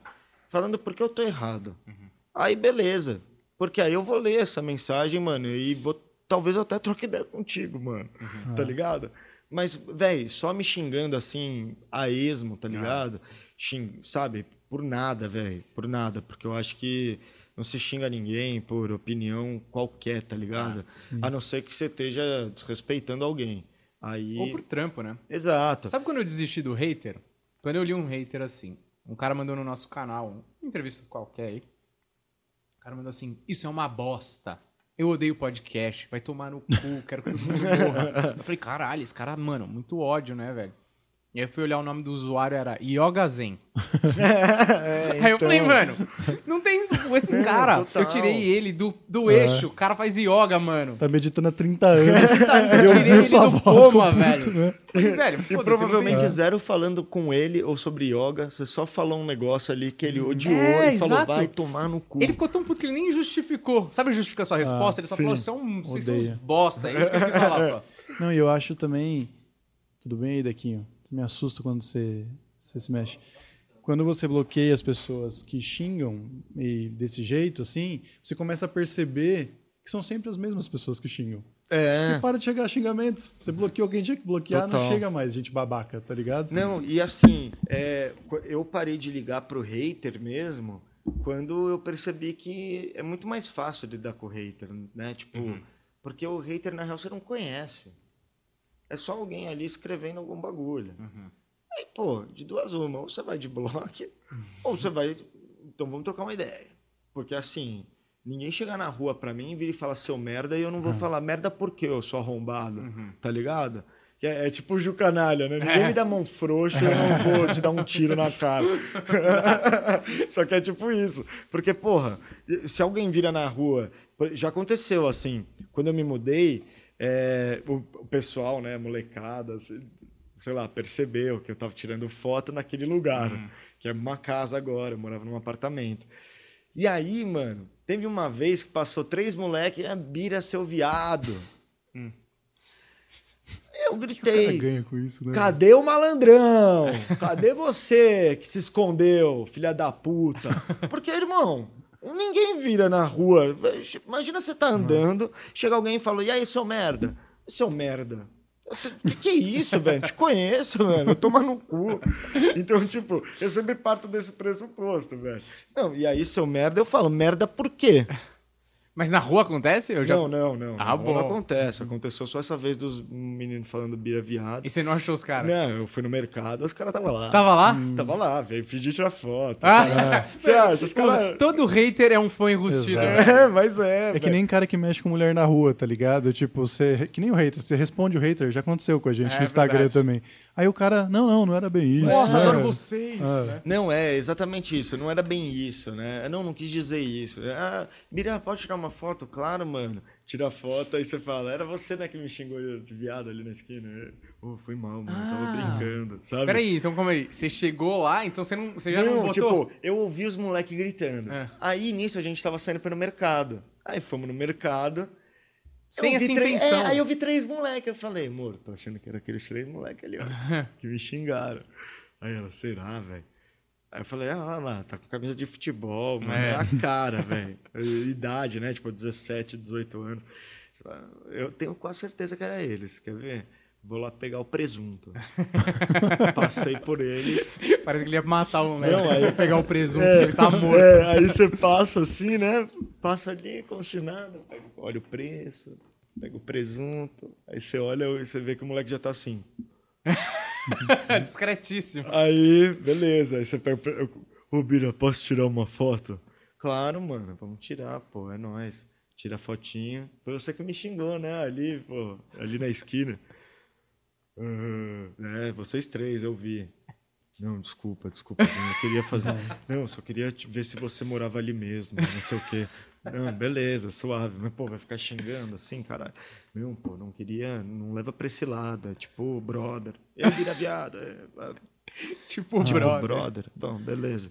falando porque eu tô errado. Uhum. Aí beleza. Porque aí eu vou ler essa mensagem, mano, e vou. Talvez eu até troque ideia contigo, mano. Uhum. Tá ligado? Mas, velho, só me xingando assim, a esmo, tá ligado? Xing, sabe? Por nada, velho. Por nada. Porque eu acho que não se xinga ninguém por opinião qualquer, tá ligado? Ah, a não ser que você esteja desrespeitando alguém. Aí... Ou por trampo, né? Exato. Sabe quando eu desisti do hater? Quando eu li um hater assim. Um cara mandou no nosso canal, uma entrevista qualquer aí. O cara mandou assim: Isso é uma bosta. Eu odeio podcast, vai tomar no cu, quero que todo mundo morra. Eu falei, caralho, esse cara, mano, muito ódio, né, velho? E aí eu fui olhar o nome do usuário, era Yoga Zen. é, então... Aí eu falei, então. mano, não tem esse cara. Total. Eu tirei ele do, do é. eixo. O cara faz yoga, mano. Tá meditando há 30 anos. tá, eu tirei ele do coma, velho. Né? velho e provavelmente zero falando com ele ou sobre yoga. Você só falou um negócio ali que ele odiou é, e falou, exato. vai tomar no cu. Ele ficou tão puto que ele nem justificou. Sabe justificar sua resposta? Ah, ele só sim. falou, vocês são, vocês são uns bosta. É isso que eu quis falar só. Não, e eu acho também... Tudo bem aí, Dequinho? Me assusta quando você, você se mexe. Quando você bloqueia as pessoas que xingam e desse jeito, assim, você começa a perceber que são sempre as mesmas pessoas que xingam. É. E para de chegar xingamento. Você bloqueou quem tinha que bloquear, Total. não chega mais gente babaca, tá ligado? Não, e assim, é, eu parei de ligar pro hater mesmo quando eu percebi que é muito mais fácil lidar com o hater, né? Tipo, uhum. porque o hater, na real, você não conhece. É só alguém ali escrevendo algum bagulho. Uhum. Aí, pô, de duas uma, ou você vai de bloco, uhum. ou você vai. Então vamos trocar uma ideia. Porque assim, ninguém chega na rua pra mim e vira e fala seu merda e eu não vou uhum. falar merda porque eu sou arrombado, uhum. tá ligado? É, é, tipo o Jucanalha, né? Ninguém é. me dá mão frouxa e eu não vou te dar um tiro na cara. Só que é tipo isso. Porque, porra, se alguém vira na rua. Já aconteceu assim. Quando eu me mudei, é, o, o, pessoal, né, molecada, sei lá, percebeu que eu tava tirando foto naquele lugar, Hum. que é uma casa agora, eu morava num apartamento. E aí, mano, teve uma vez que passou três moleques, ah, bira seu viado. Hum. Eu O cara gritei. ganha com isso, né? Cadê o malandrão? Cadê você que se escondeu, filha da puta? Porque, irmão, ninguém vira na rua. Imagina você tá andando, chega alguém e fala: E aí, seu merda? Seu merda. O que, que é isso, velho? Te conheço, mano. Toma no cu. Então, tipo, eu sempre parto desse pressuposto, velho. Não, e aí, seu merda, eu falo, merda por quê? Mas na rua acontece? Eu já... Não, não, não. Ah, não, bom. não acontece. Aconteceu só essa vez dos meninos falando bira viado. E você não achou os caras? Não, eu fui no mercado, os caras estavam lá. Tava lá? Tava lá, veio pedir tirar foto. Ah, Você acha? Os caras. todo hater é um fã enrustido. Exato. É, mas é. É que nem cara que mexe com mulher na rua, tá ligado? Tipo, você. Que nem o hater, você responde o hater, já aconteceu com a gente É, no Instagram verdade. também. Aí o cara, não, não, não era bem isso. Nossa, É. adoro vocês. Ah. né? Não, é exatamente isso. Não era bem isso, né? Não, não quis dizer isso. Ah, Bira, pode tirar uma foto? Claro, mano. Tira a foto, aí você fala, era você né, que me xingou de viado ali na esquina. Oh, foi mal, mano. Ah. Tava brincando, sabe? Peraí, então como aí? Você chegou lá, então você, não, você já não, Não, botou? tipo, eu ouvi os moleques gritando. É. Aí, nisso, a gente tava saindo pelo mercado. Aí fomos no mercado. Sem essa três- intenção. é, aí eu vi três moleques. Eu falei, amor, tô achando que era aqueles três moleques ali, ó. que me xingaram. Aí ela, será, velho? Aí eu falei, ah, olha lá, tá com camisa de futebol, mano. É. É, a cara, velho. Idade, né? Tipo, 17, 18 anos. Eu tenho quase certeza que era eles, quer ver? Vou lá pegar o presunto. Passei por eles. Parece que ele ia matar o moleque. Não, aí- pegar o presunto, É, ele tá morto. é, aí você passa assim, né? Passa ali, como se nada. pega- olha o preço, pega o presunto. Aí você olha e você vê que o moleque já tá assim. Discretíssimo. Aí, beleza. Aí você pega. Ô, Bira, posso tirar uma foto? Claro, mano, vamos tirar, pô, é nóis. Tira a fotinha. Foi você que me xingou, né? Ali, pô, ali na esquina. Ah, é, vocês três, eu vi. Não, desculpa, desculpa. Eu queria fazer. Não, só queria ver se você morava ali mesmo, não sei o quê. Não, beleza, suave. Mas, pô, vai ficar xingando assim, caralho. Não, pô, não queria. Não leva pra esse lado. É tipo, brother. Eu vira viado. É, é, Tipo, tipo, brother. brother. Bom, beleza.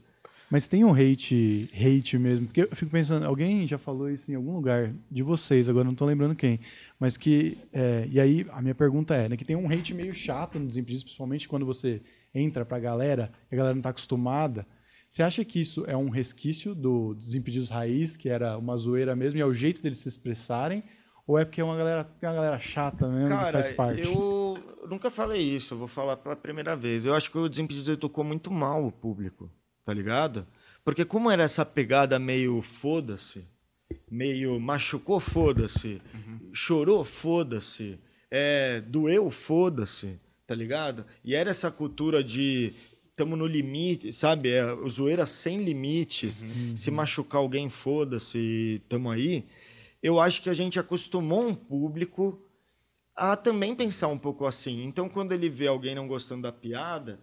Mas tem um hate, hate mesmo, porque eu fico pensando, alguém já falou isso em algum lugar de vocês, agora não tô lembrando quem, mas que, é, e aí a minha pergunta é, né, que tem um hate meio chato no Desimpedidos, principalmente quando você entra pra galera, e a galera não tá acostumada, você acha que isso é um resquício do Desimpedidos Raiz, que era uma zoeira mesmo, e é o jeito deles se expressarem, ou é porque é uma galera, uma galera chata mesmo que Cara, faz parte? eu nunca falei isso, vou falar pela primeira vez. Eu acho que o Desimpedidos tocou muito mal o público, tá ligado? Porque como era essa pegada meio foda-se, meio machucou, foda-se, chorou, foda-se, é, doeu, foda-se, tá ligado? E era essa cultura de tamo no limite, sabe? É, zoeira sem limites, se machucar alguém, foda-se, tamo aí. Eu acho que a gente acostumou um público a também pensar um pouco assim. Então, quando ele vê alguém não gostando da piada,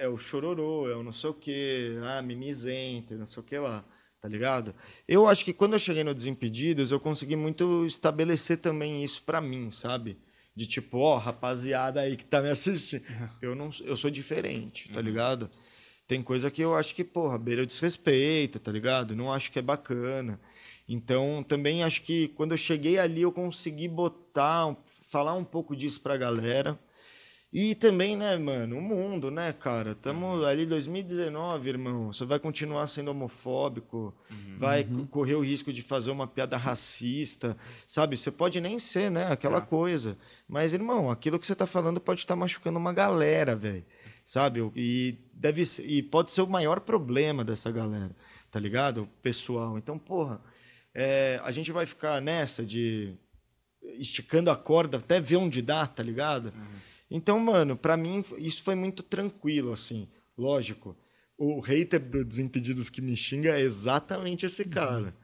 é o chororô, é o não sei o quê, ah, mimizenta, não sei o que lá, tá ligado? Eu acho que quando eu cheguei no Desimpedidos, eu consegui muito estabelecer também isso pra mim, sabe? De tipo, ó, rapaziada aí que tá me assistindo, eu não eu sou diferente, tá ligado? Tem coisa que eu acho que, porra, beira o desrespeito, tá ligado? Não acho que é bacana. Então, também acho que quando eu cheguei ali, eu consegui botar, falar um pouco disso pra galera. E também, né, mano, o mundo, né, cara? Tamo ali 2019, irmão. Você vai continuar sendo homofóbico, vai c- correr o risco de fazer uma piada racista, sabe? Você pode nem ser, né, aquela coisa. Mas, irmão, aquilo que você tá falando pode estar machucando uma galera, velho. Sabe? E deve ser, e pode ser o maior problema dessa galera, tá ligado? O pessoal. Então, porra, é, a gente vai ficar nessa de esticando a corda até ver onde dá, tá ligado? Então, mano, pra mim isso foi muito tranquilo, assim. Lógico, o hater do Desimpedidos que me xinga é exatamente esse cara.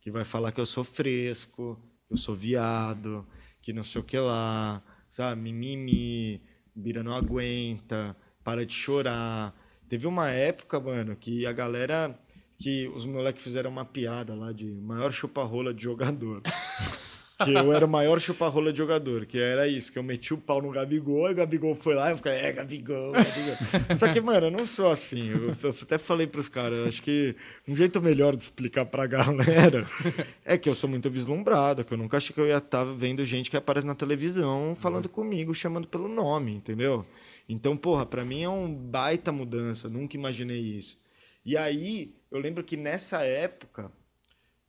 Que vai falar que eu sou fresco, que eu sou viado, que não sei o que lá, sabe? Mimimi, Bira não aguenta, para de chorar. Teve uma época, mano, que a galera... Que os moleques fizeram uma piada lá de maior chupa-rola de jogador. Que eu era o maior chupa-rola de jogador, que era isso, que eu meti o pau no Gabigol, e o Gabigol foi lá e eu fiquei, é, Gabigol, Gabigol. Só que, mano, eu não sou assim. Eu, eu até falei pros caras, acho que um jeito melhor de explicar pra galera é que eu sou muito vislumbrado, que eu nunca achei que eu ia estar vendo gente que aparece na televisão falando comigo, chamando pelo nome, entendeu? Então, porra, pra mim é um baita mudança, nunca imaginei isso. E aí, eu lembro que nessa época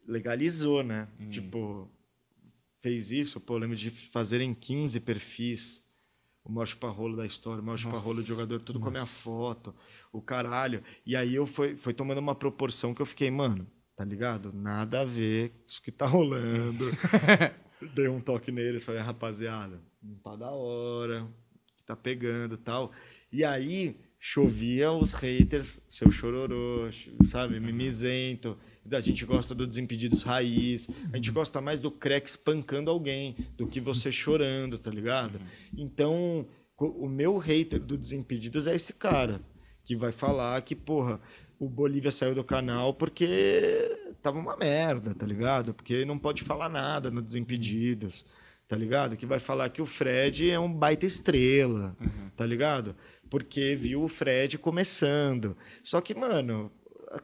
legalizou, né? Hum. Tipo, fez isso, pô, eu lembro de fazerem 15 perfis. O maior chupa-rolo da história, o maior chupa-rolo de jogador, tudo com a minha foto, o caralho. E aí eu foi, foi tomando uma proporção que eu fiquei, mano, tá ligado? Nada a ver com isso que tá rolando. Dei um toque neles, falei, rapaziada, não tá da hora, que tá pegando e tal. E aí chovia os haters, seu chororô, sabe, mimizento. A gente gosta do Desimpedidos raiz. A gente gosta mais do crack espancando alguém do que você chorando, tá ligado? Então, o meu hater do Desimpedidos é esse cara que vai falar que, porra, o Bolívia saiu do canal porque tava uma merda, tá ligado? Porque não pode falar nada no Desimpedidos, tá ligado? Que vai falar que o Fred é um baita estrela, tá ligado? Porque viu o Fred começando. Só que, mano,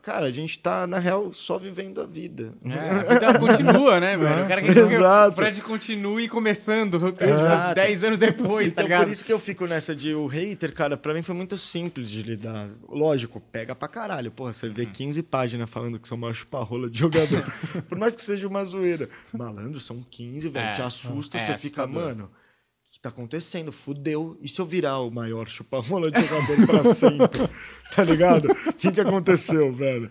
cara, a gente tá, na real, só vivendo a vida. É, a vida continua, né, velho? O cara quer que o Fred continue começando Exato. 10 anos depois, tá Então, ligado? por isso que eu fico nessa de o hater, cara, pra mim foi muito simples de lidar. Lógico, pega pra caralho. Porra, você vê 15 páginas falando que são uma chupa-rola de jogador. por mais que seja uma zoeira. Malandro, são 15, velho. É, te assusta, é você fica, assustador. mano. Tá acontecendo? Fudeu. E se eu virar o maior chupa-rola de jogador pra sempre? Tá ligado? O que, que aconteceu, velho?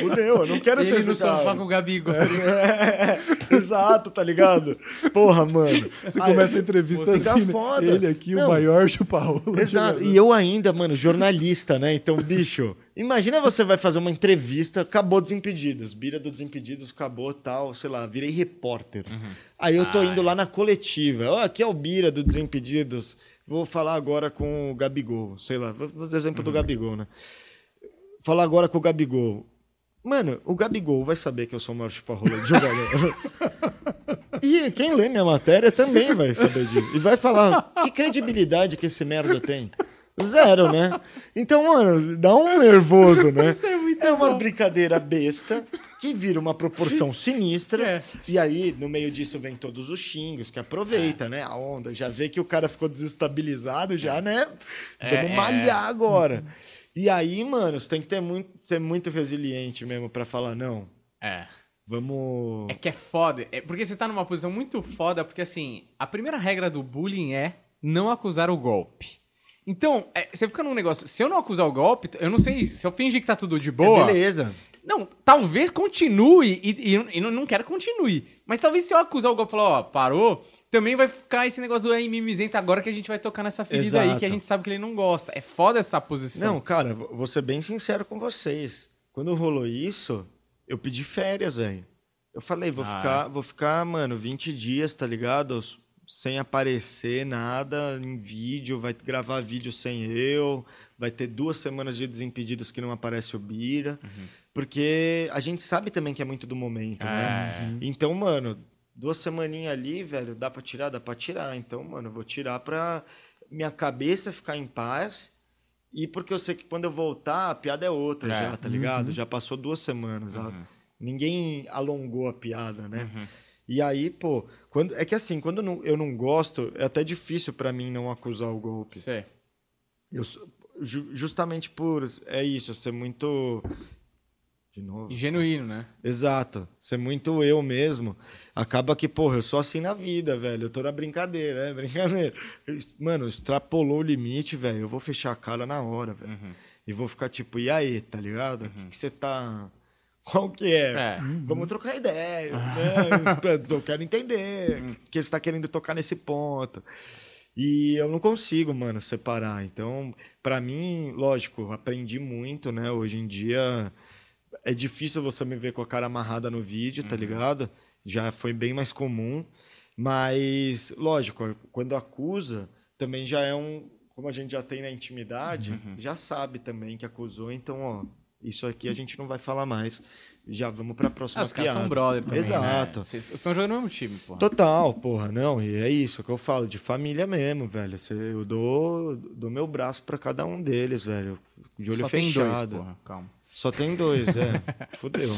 Fudeu, eu não quero ser Ele esse no sofá cara. com o Gabigol. É, exato, tá ligado? Porra, mano. Você Aí- começa a entrevista assim, né? foda. ele aqui, Não. o maior chupa-rola. Exato. E eu ainda, mano, jornalista, né? Então, bicho, imagina você vai fazer uma entrevista, acabou Desimpedidos, Bira do Desimpedidos, acabou tal, sei lá, virei repórter. Aí eu tô Ah, indo é. lá na coletiva, ó, aqui é o Bira do Desimpedidos, vou falar agora com o Gabigol, sei lá, vou dar exemplo do Gabigol, né? Falar agora com o Gabigol. Mano, o Gabigol vai saber que eu sou o maior chupa-rola de jogador. E quem lê minha matéria também vai saber disso. E vai falar, que credibilidade que esse merda tem? Zero, né? Então, mano, dá um nervoso, né? Isso é muito uma bom. brincadeira besta que vira uma proporção sinistra. É. E aí, no meio disso, vem todos os xingos, que aproveita, né? A onda. Já vê que o cara ficou desestabilizado, já, né? É, Vamos é. malhar agora. E aí, mano, você tem que ter muito, ser muito resiliente mesmo pra falar, não, É. vamos. É que é foda. É porque você tá numa posição muito foda, porque assim, a primeira regra do bullying é não acusar o golpe. Então, é, você fica num negócio. Se eu não acusar o golpe, eu não sei. Se eu fingir que tá tudo de boa. É beleza. Não, talvez continue e, e, e não, não quero que continue. Mas talvez se eu acusar o golpe e falar, ó, parou, também vai ficar esse negócio do aí mimizento agora que a gente vai tocar nessa ferida aí Exato. que a gente sabe que ele não gosta. É foda essa posição. Não, cara, vou vou ser bem sincero com vocês. Quando rolou isso, eu pedi férias, velho. Eu falei, vou Ah, ficar, vou ficar, mano, 20 dias, tá ligado? Sem aparecer nada em vídeo, vai gravar vídeo sem eu, vai ter duas semanas de desimpedidos que não aparece o Bira. Porque a gente sabe também que é muito do momento, né? É. Então, mano, duas semaninhas ali, velho, dá pra tirar? Dá pra tirar. Então, mano, eu vou tirar pra minha cabeça ficar em paz. E porque eu sei que quando eu voltar, a piada é outra É. já, tá ligado? Já passou duas semanas. ó. Ninguém alongou a piada, né? Uhum. E aí, pô, quando, é que assim, quando eu não, eu não gosto, é até difícil pra mim não acusar o golpe. Sei. Eu, justamente por. É isso, ser muito. De novo. E genuíno, né? Exato. Ser muito eu mesmo. Acaba que, porra, eu sou assim na vida, velho. Eu tô na brincadeira, é brincadeira. Mano, extrapolou o limite, velho. Eu vou fechar a cara na hora, velho. Uhum. E vou ficar tipo, e aí, tá ligado? O que que você tá. Qual que é? É. Vamos trocar ideia, né? Eu quero entender o que você tá querendo tocar nesse ponto. E eu não consigo, mano, separar. Então, pra mim, lógico, aprendi muito, né? Hoje em dia é difícil você me ver com a cara amarrada no vídeo, tá ligado? Já foi bem mais comum. Mas, lógico, quando acusa, também já é um. Como a gente já tem na intimidade, já sabe também que acusou, então, ó, isso aqui a gente não vai falar mais. Já vamos pra próxima Ah, os piada. são brother também, Exato. né? Vocês estão jogando no mesmo time, pô. Total, porra, não, e é isso que eu falo, de família mesmo, velho. Eu dou, dou meu braço pra cada um deles, velho. De olho Só tem dois, fechado. porra. Calma. Só tem dois, é. Fudeu.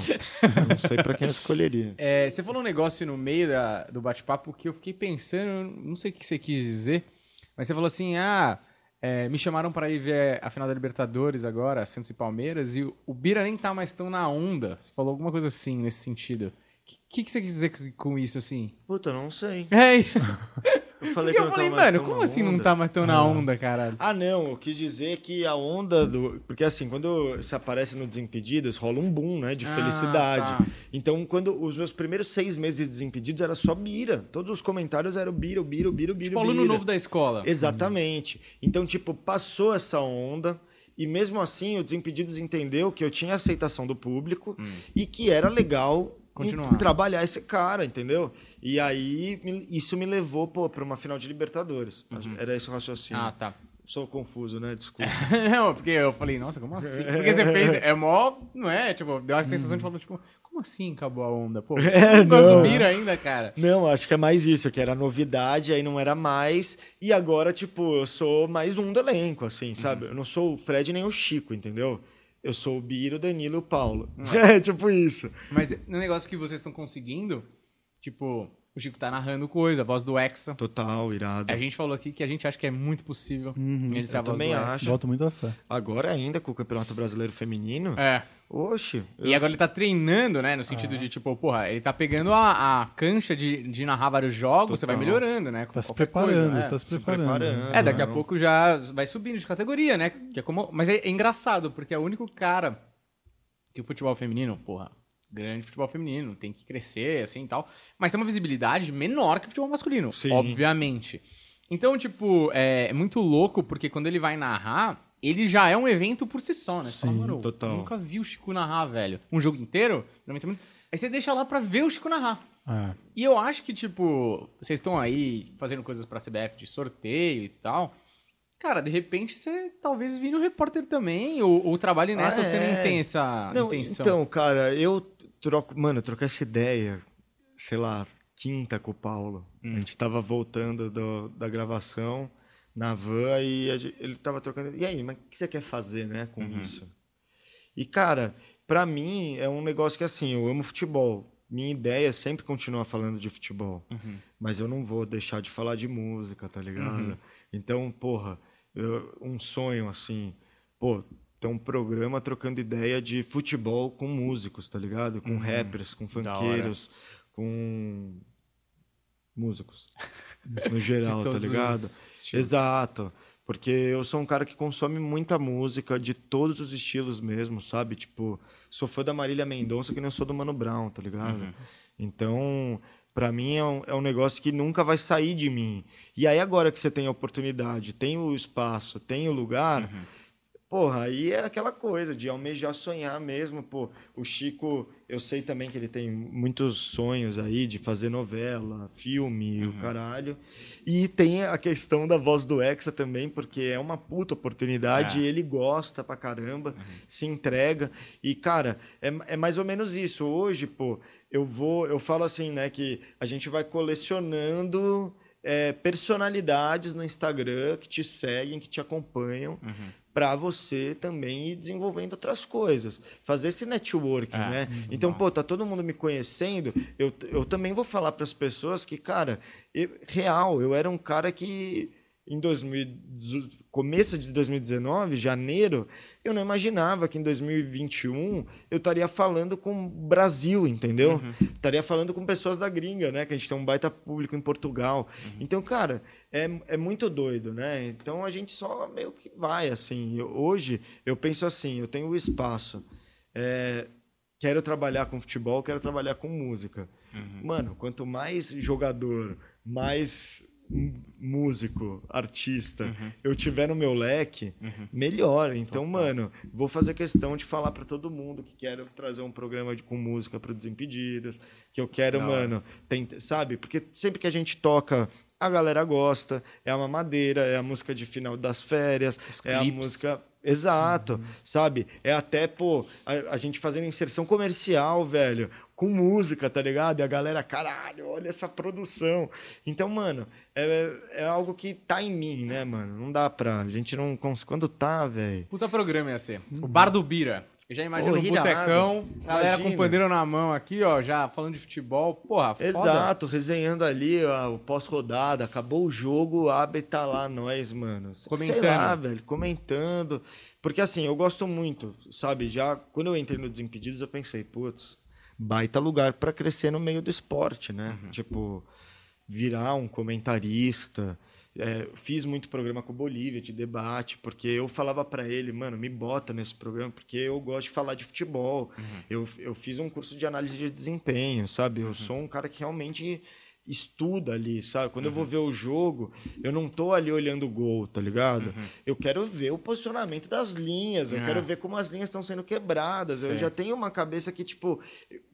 Não sei pra quem eu escolheria. É, você falou um negócio no meio da- do bate-papo que eu fiquei pensando, não sei o que você quis dizer, mas você falou assim: ah, é, me chamaram para ir ver a final da Libertadores agora, Santos e Palmeiras, e o, Bira nem tá mais tão na onda. Você falou alguma coisa assim nesse sentido. O que, que, você quis dizer com isso, assim? Puta, não sei. É, Eu falei porque que eu falei, tô mais mano, tão como na assim não tá mais tão na onda, caralho? Ah, não, eu quis dizer que a onda do. Porque assim, quando você aparece no Desimpedidos, rola um boom, né? De Ah, felicidade. tá. Então, quando os meus primeiros seis meses de Desimpedidos era só bira. Todos os comentários eram bira, bira, bira, bira. Tipo, aluno bira. novo da escola. Exatamente. Então, tipo, passou essa onda. E mesmo assim, o Desimpedidos entendeu que eu tinha aceitação do público e que era legal Hum. Continuar. trabalhar esse cara, entendeu? E aí, isso me levou para uma final de Libertadores. Era esse o raciocínio. Uhum. Ah, tá. Sou confuso, né? Desculpa. não, porque eu falei, nossa, como assim? Porque você fez, é mó, não é? Tipo, deu uma sensação de falar, tipo, como assim acabou a onda? Pô, É, não. Bira ainda, cara. Não, acho que é mais isso, que era novidade, aí não era mais. E agora, tipo, eu sou mais um do elenco, assim, sabe? Eu não sou o Fred nem o Chico, entendeu? Eu sou o Biro, o Danilo e o Paulo. É, tipo isso. Mas no negócio que vocês estão conseguindo, tipo, o Chico tá narrando coisa, a voz do Hexa. Total, irado. A gente falou aqui que a gente acha que é muito possível ele ser eu a voz também do Hexa. acho. Boto muita fé. Agora ainda com o Campeonato Brasileiro Feminino. É. Oxe. E agora ele tá treinando, né? No sentido de, tipo, porra, ele tá pegando a, a cancha de, de narrar vários jogos, você vai Total. melhorando, né? com Tá se preparando, coisa, é. tá se se preparando. É, daqui a Não. pouco já vai subindo de categoria, né? Que é como... Mas é, é engraçado, porque é o único cara que o futebol feminino, porra, grande futebol feminino, tem que crescer, assim e tal, mas tem uma visibilidade menor que o futebol masculino, Sim. obviamente. Então, tipo, é, é muito louco, porque quando ele vai narrar, ele já é um evento por si só, né? Fala, Sim, mano, total. Eu nunca vi o Chico narrar, velho. Um jogo inteiro, 90 minutos. Aí você deixa lá pra ver o Chico narrar. É. E eu acho que, tipo, vocês estão aí fazendo coisas pra CBF de sorteio e tal. Cara, de repente você talvez vire um repórter também, ou, ou trabalhe nessa, Ah, ou você é. nem tem essa Não, intenção. então, cara, eu troco. Mano, eu troquei essa ideia, sei lá, quinta com o Paulo. Hum. A gente tava voltando do- da gravação na van e gente- ele tava trocando. E aí, mas o que você quer fazer, né, com Uhum. isso? E, cara, pra mim é um negócio que assim, eu amo futebol. Minha ideia é sempre continuar falando de futebol. Uhum. Mas eu não vou deixar de falar de música, tá ligado? Então, porra, eu- um sonho assim, pô, ter um programa trocando ideia de futebol com músicos, tá ligado? Com rappers, com funkeiros, com músicos. No geral, tá ligado? Exato. Porque eu sou um cara que consome muita música de todos os estilos mesmo, sabe? Tipo, sou fã da Marília Mendonça que nem sou do Mano Brown, tá ligado? Uhum. Então, pra mim é um, é um negócio que nunca vai sair de mim. E aí agora que você tem a oportunidade, tem o espaço, tem o lugar, Uhum. Porra, aí é aquela coisa de almejar sonhar mesmo, pô. O Chico, eu sei também que ele tem muitos sonhos aí de fazer novela, filme, Uhum. o caralho. E tem a questão da voz do Hexa também, porque é uma puta oportunidade É. e ele gosta pra caramba, se entrega. E, cara, é, é mais ou menos isso. Hoje, pô, eu vou, eu falo assim, né, que a gente vai colecionando é, personalidades no Instagram que te seguem, que te acompanham, Uhum. Pra você também ir desenvolvendo outras coisas. Fazer esse networking, É, né? Então, pô, tá todo mundo me conhecendo, eu, eu também vou falar pras pessoas que, cara, eu- real, eu era um cara que em 2000, começo de 2019, janeiro, eu não imaginava que em 2021 eu estaria falando com o Brasil, entendeu? Uhum. Estaria falando com pessoas da gringa, né? Que a gente tem um baita público em Portugal. Uhum. Então, cara, é, é muito doido, né? Então a gente só meio que vai, assim. Eu- hoje eu penso assim, eu tenho o espaço. É, quero trabalhar com futebol, quero trabalhar com música. Uhum. Mano, quanto mais jogador, mais músico, artista Uhum. eu tiver no meu leque, melhor. Então, mano, vou fazer questão de falar pra todo mundo que quero trazer um programa de- com música para Desimpedidos, que eu quero, hora. mano, tem- sabe? Porque sempre que a gente toca, a galera gosta, é uma madeira, é a música de final das férias, Os é a clipes. música Exato, uhum. sabe? É até, pô, a, a, gente fazendo inserção comercial, velho, com música, tá ligado? E a galera, caralho, olha essa produção. Então, mano, é, é algo que tá em mim, né, mano? Não dá pra. A gente não. Quando tá, velho. Puta programa ia ser. O Bar do Bira. Eu já imagino um botecão, galera Imagina. com pandeiro na mão aqui, ó, já falando de futebol. Porra, foda. Exato, resenhando ali ó, o pós-rodada, acabou o jogo, abre tá lá nós, mano. Comentando. Sei lá, velho, comentando. Porque assim, eu gosto muito, sabe? Já quando eu entrei no Desimpedidos, eu pensei, putz, baita lugar para crescer no meio do esporte, né? Uhum. Tipo, virar um comentarista, é, fiz muito programa com o Bolívia de debate, porque eu falava para ele, mano, me bota nesse programa, porque eu gosto de falar de futebol. Uhum. Eu, eu fiz um curso de análise de desempenho, sabe? Eu uhum. sou um cara que realmente estuda ali, sabe? Quando uhum. eu vou uhum. ver o jogo, eu não tô ali olhando o gol, tá ligado? Uhum. Eu quero ver o posicionamento das linhas, eu é. quero ver como as linhas estão sendo quebradas. Eu já tenho uma cabeça que, tipo,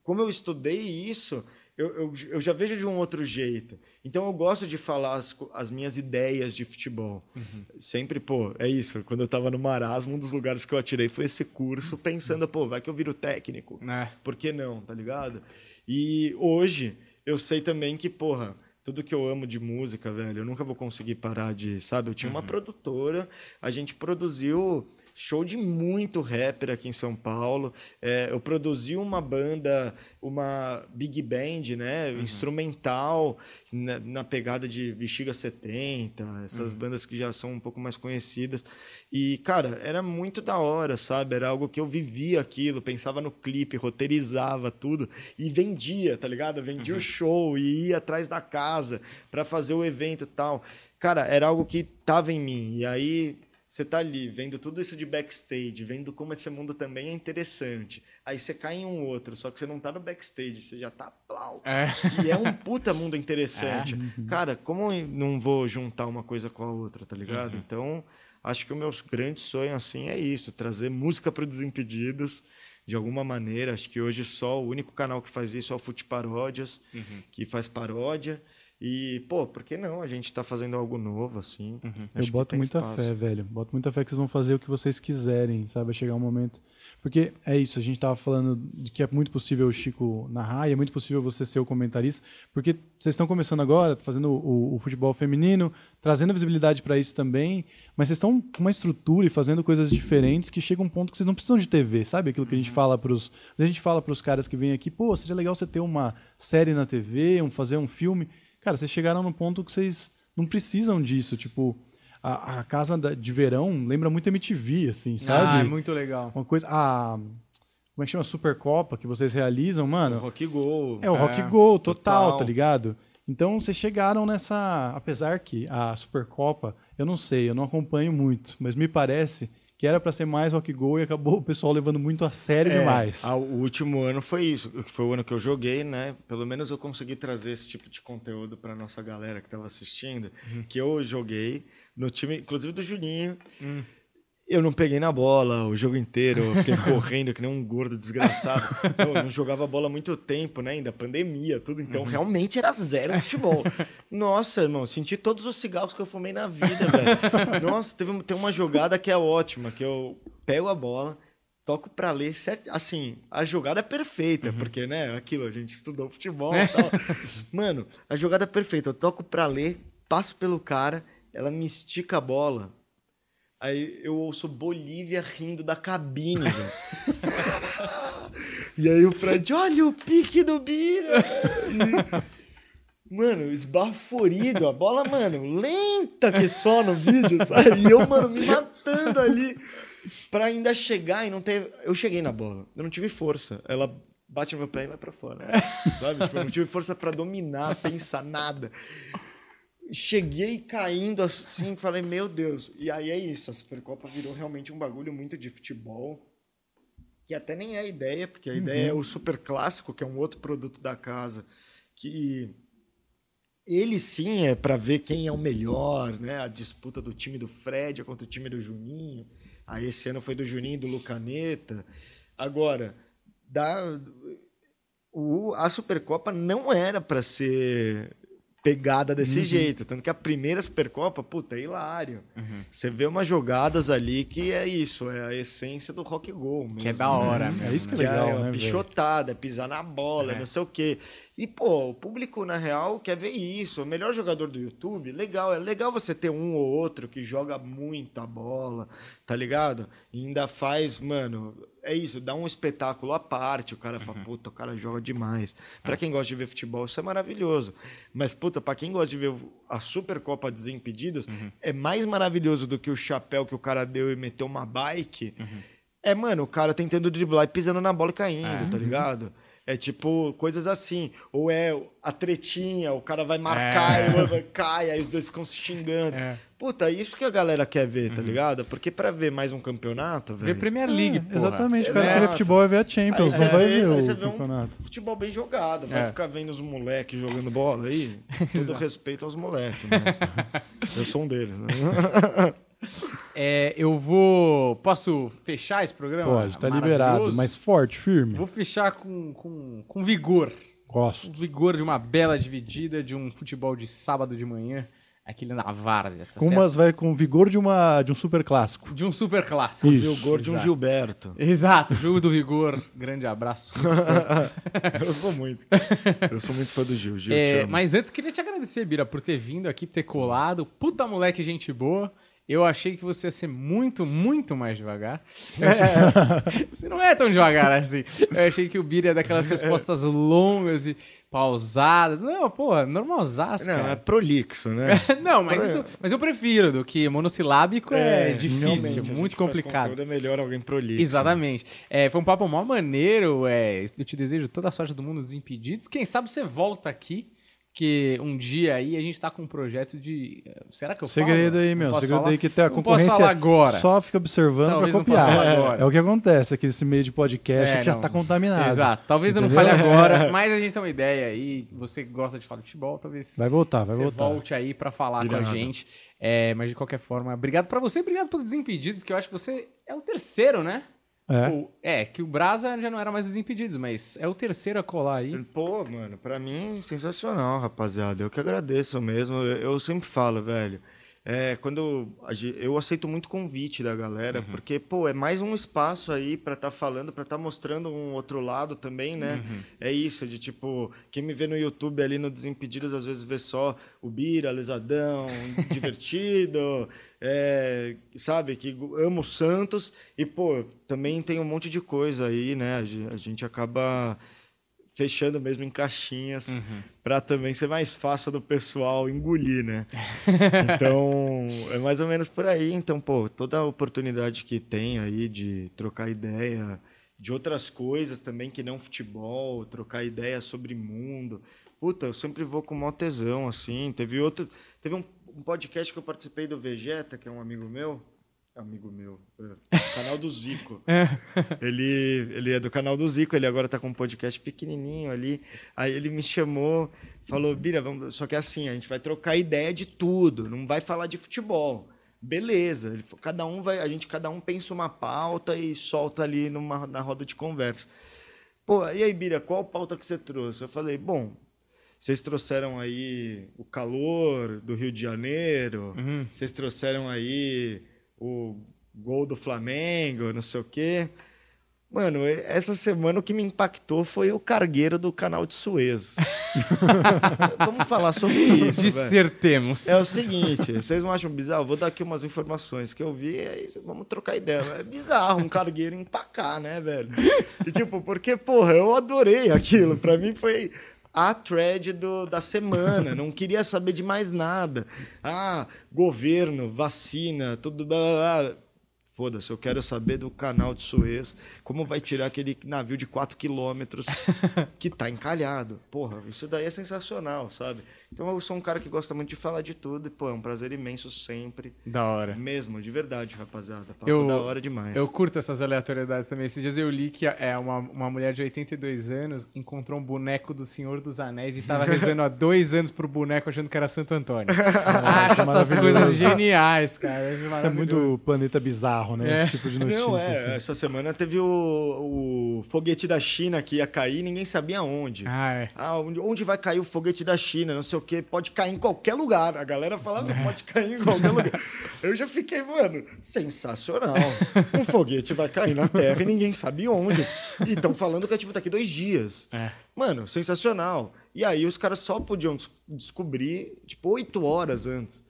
como eu estudei isso, eu, eu, eu, já vejo de um outro jeito. Então eu gosto de falar as, as minhas ideias de futebol. Uhum. Sempre, pô, é isso. Quando eu tava no Marasmo, um dos lugares que eu atirei foi esse curso, pensando, pô, vai que eu viro técnico. É. Por que não, tá ligado? E hoje eu sei também que, porra, tudo que eu amo de música, velho, eu nunca vou conseguir parar de, sabe? Eu tinha uma uhum. produtora, a gente produziu show de muito rapper aqui em São Paulo. É, eu produzi uma banda, uma big band, né? Uhum. Instrumental, na, na, pegada de Bexiga 70, essas uhum. bandas que já são um pouco mais conhecidas. E, cara, era muito da hora, sabe? Era algo que eu vivia aquilo, pensava no clipe, roteirizava tudo e vendia, tá ligado? Vendia uhum. o show e ia atrás da casa para fazer o evento e tal. Cara, era algo que tava em mim. E aí você tá ali vendo tudo isso de backstage, vendo como esse mundo também é interessante. Aí você cai em um outro, só que você não tá no backstage, você já tá plau. É. E é um puta mundo interessante. É. Cara, como eu não vou juntar uma coisa com a outra, tá ligado? Uhum. Então, acho que o meu grande sonho assim é isso, trazer música para Desimpedidos de alguma maneira. Acho que hoje só o único canal que faz isso é o Fute Paródias, uhum. que faz paródia. E, pô, por que não? A gente tá fazendo algo novo, assim. Uhum. Eu boto muita espaço. fé, velho. Boto muita fé que vocês vão fazer o que vocês quiserem, sabe? Vai chegar um momento. Porque é isso, a gente tava falando de que é muito possível o Chico narrar e é muito possível você ser o comentarista, porque vocês estão começando agora, fazendo o, o futebol feminino, trazendo visibilidade para isso também, mas vocês estão com uma estrutura e fazendo coisas diferentes que chega um ponto que vocês não precisam de TV, sabe? Aquilo que a gente uhum. fala pros. A gente fala pros caras que vêm aqui, pô, seria legal você ter uma série na TV, um, fazer um filme. Cara, vocês chegaram no ponto que vocês não precisam disso. Tipo, a, a casa de verão lembra muito MTV, assim, sabe? Ah, é muito legal. Uma coisa. A, como é que chama? Supercopa que vocês realizam, mano? O Rock Go. É, o é, Rock Go, total, total, tá ligado? Então vocês chegaram nessa. Apesar que a Supercopa, eu não sei, eu não acompanho muito, mas me parece que era para ser mais rock go e acabou o pessoal levando muito a sério é, demais. o último ano foi isso, que foi o ano que eu joguei, né? Pelo menos eu consegui trazer esse tipo de conteúdo para nossa galera que estava assistindo, uhum. que eu joguei no time, inclusive do Juninho. Uhum. Eu não peguei na bola o jogo inteiro, eu fiquei correndo que nem um gordo desgraçado. Eu não jogava bola há muito tempo, né? Ainda pandemia, tudo. Então, uhum. realmente era zero futebol. Nossa, irmão, senti todos os cigarros que eu fumei na vida, velho. Nossa, teve, tem uma jogada que é ótima, que eu pego a bola, toco para ler certo. Assim, a jogada é perfeita, uhum. porque, né? Aquilo, a gente estudou futebol e tal. Mano, a jogada é perfeita. Eu toco para ler, passo pelo cara, ela me estica a bola Aí eu ouço Bolívia rindo da cabine, velho. e aí o Fred, olha o pique do Bira! E, mano, esbaforido, a bola, mano, lenta que só no vídeo, sabe? E eu, mano, me matando ali pra ainda chegar e não ter. Eu cheguei na bola, eu não tive força. Ela bate no meu pé e vai pra fora. Sabe? Tipo, eu não tive força para dominar, pensar nada cheguei caindo assim, falei, meu Deus. E aí é isso, a Supercopa virou realmente um bagulho muito de futebol, que até nem é a ideia, porque a uhum. ideia é o Super Clássico, que é um outro produto da casa, que ele sim é para ver quem é o melhor, né? A disputa do time do Fred contra o time do Juninho. Aí esse ano foi do Juninho e do Lucaneta. Agora, da, o, a Supercopa não era para ser pegada desse uhum. jeito. Tanto que a primeira Supercopa, puta, é hilário. Uhum. Você vê umas jogadas ali que é isso, é a essência do rock go. Mesmo, que é da hora, né? É isso que é legal, é, é né? Pichotada, é pisar na bola, é. não sei o quê. E, pô, o público, na real, quer ver isso. O melhor jogador do YouTube, legal. É legal você ter um ou outro que joga muita bola, tá ligado? E ainda faz, mano, é isso, dá um espetáculo à parte. O cara fala, uhum. puta, o cara joga demais. Para é. quem gosta de ver futebol, isso é maravilhoso. Mas, puta, pra quem gosta de ver a Supercopa Desimpedidos, uhum. é mais maravilhoso do que o chapéu que o cara deu e meteu uma bike. Uhum. É, mano, o cara tentando driblar e pisando na bola e caindo, é. tá ligado? É tipo coisas assim. Ou é a tretinha, o cara vai marcar é. e cai, aí os dois ficam se xingando. É. Puta, isso que a galera quer ver, tá uhum. ligado? Porque pra ver mais um campeonato, velho. Ver Premier League, é, Exatamente, o cara quer ver futebol é ver a Champions, aí, não vai ver aí o você vê campeonato. Um futebol bem jogado, vai é. ficar vendo os moleques jogando bola aí. Todo respeito aos moleques, mas eu sou um deles, né? É, eu vou. Posso fechar esse programa? Pode, tá liberado, mas forte, firme. Vou fechar com, com, com vigor. Gosto. Com vigor de uma bela dividida de um futebol de sábado de manhã. Aquele na várzea, tá com umas vai com vigor de, uma, de um super clássico. De um super clássico. Isso, vigor de um Gilberto. Exato, jogo do vigor. Grande abraço. eu sou muito. Eu sou muito fã do Gil. Gil é, mas antes, queria te agradecer, Bira, por ter vindo aqui, ter colado. Puta moleque, gente boa. Eu achei que você ia ser muito, muito mais devagar. É. você não é tão devagar assim. Eu achei que o Bira ia daquelas respostas longas e pausadas. Não, pô, normalzaço, Não, é prolixo, né? não, mas, isso, mas eu prefiro do que monossilábico é, é difícil, muito complicado. é melhor alguém prolixo. Exatamente. É, foi um papo mó maneiro. É, eu te desejo toda a sorte do mundo dos impedidos. Quem sabe você volta aqui que um dia aí a gente tá com um projeto de. Será que eu Segredo falo? aí, meu. Segredo falar? aí que tem a concorrência. Não posso falar agora. Só fica observando pra copiar. É, é, o que acontece aqui nesse meio de podcast é, que já tá contaminado. Exato. Talvez entendeu? eu não fale agora, mas a gente tem uma ideia aí. Você gosta de falar de futebol, talvez. Vai voltar, vai voltar. Volte aí para falar com a gente. É, mas de qualquer forma, obrigado para você, obrigado pelos Desimpedidos, que eu acho que você é o terceiro, né? É. O, é, que o Brasa já não era mais dos impedidos, mas é o terceiro a colar aí. Pô, mano, pra mim, sensacional, rapaziada. Eu que agradeço mesmo. Eu, eu sempre falo, velho. É, quando eu aceito muito convite da galera, uhum. porque, pô, é mais um espaço aí para estar tá falando, para estar tá mostrando um outro lado também, né? Uhum. É isso, de tipo, quem me vê no YouTube ali no Desimpedidos, às vezes vê só o Bira, Alisadão, divertido, é, sabe, que amo Santos, e, pô, também tem um monte de coisa aí, né? A gente acaba fechando mesmo em caixinhas uhum. para também ser mais fácil do pessoal engolir, né? então, é mais ou menos por aí. Então, pô, toda a oportunidade que tem aí de trocar ideia de outras coisas também que não futebol, trocar ideia sobre mundo. Puta, eu sempre vou com maior tesão, assim. Teve outro. Teve um, um podcast que eu participei do Vegeta, que é um amigo meu amigo meu, é, canal do Zico. É. ele, ele é do canal do Zico, ele agora tá com um podcast pequenininho ali. Aí ele me chamou, falou: Bira, vamos... só que é assim, a gente vai trocar ideia de tudo, não vai falar de futebol. Beleza, ele, cada um vai, a gente cada um pensa uma pauta e solta ali numa, na roda de conversa. Pô, e aí, Bira, qual pauta que você trouxe? Eu falei: bom, vocês trouxeram aí o calor do Rio de Janeiro, uhum. vocês trouxeram aí o gol do Flamengo, não sei o quê. Mano, essa semana o que me impactou foi o cargueiro do canal de Suez. Vamos falar sobre isso. Dissertemos. É o seguinte, vocês não acham bizarro? Vou dar aqui umas informações que eu vi, aí vamos trocar ideia. É bizarro um cargueiro empacar, né, velho? E tipo, porque, porra, eu adorei aquilo. Pra mim foi a thread do, da semana, não queria saber de mais nada. Ah, governo, vacina, tudo. Blá, blá, blá. Foda-se, eu quero saber do canal de Suez, como vai tirar aquele navio de 4 quilômetros que tá encalhado. Porra, isso daí é sensacional, sabe? Então eu sou um cara que gosta muito de falar de tudo e, pô, é um prazer imenso sempre. Da hora. Mesmo, de verdade, rapaziada. Papo eu, da hora demais. Eu curto essas aleatoriedades também. Esses dias eu li que é uma, uma mulher de 82 anos encontrou um boneco do Senhor dos Anéis e tava rezando há dois anos pro boneco achando que era Santo Antônio. Acho essas coisas geniais, cara. Isso é muito planeta bizarro bizarro, né? É. Esse tipo de notícia. Não, é, assim. essa semana teve o, o foguete da China que ia cair, ninguém sabia onde. Ah, é. Ah, onde, onde vai cair o foguete da China? Não sei o quê. Pode cair em qualquer lugar. A galera falava, É. pode cair em qualquer lugar. Eu já fiquei, mano, sensacional. Um foguete vai cair na Terra e ninguém sabe onde. E estão falando que é tipo daqui dois dias. É. Mano, sensacional. E aí os caras só podiam des- descobrir, tipo, oito horas antes.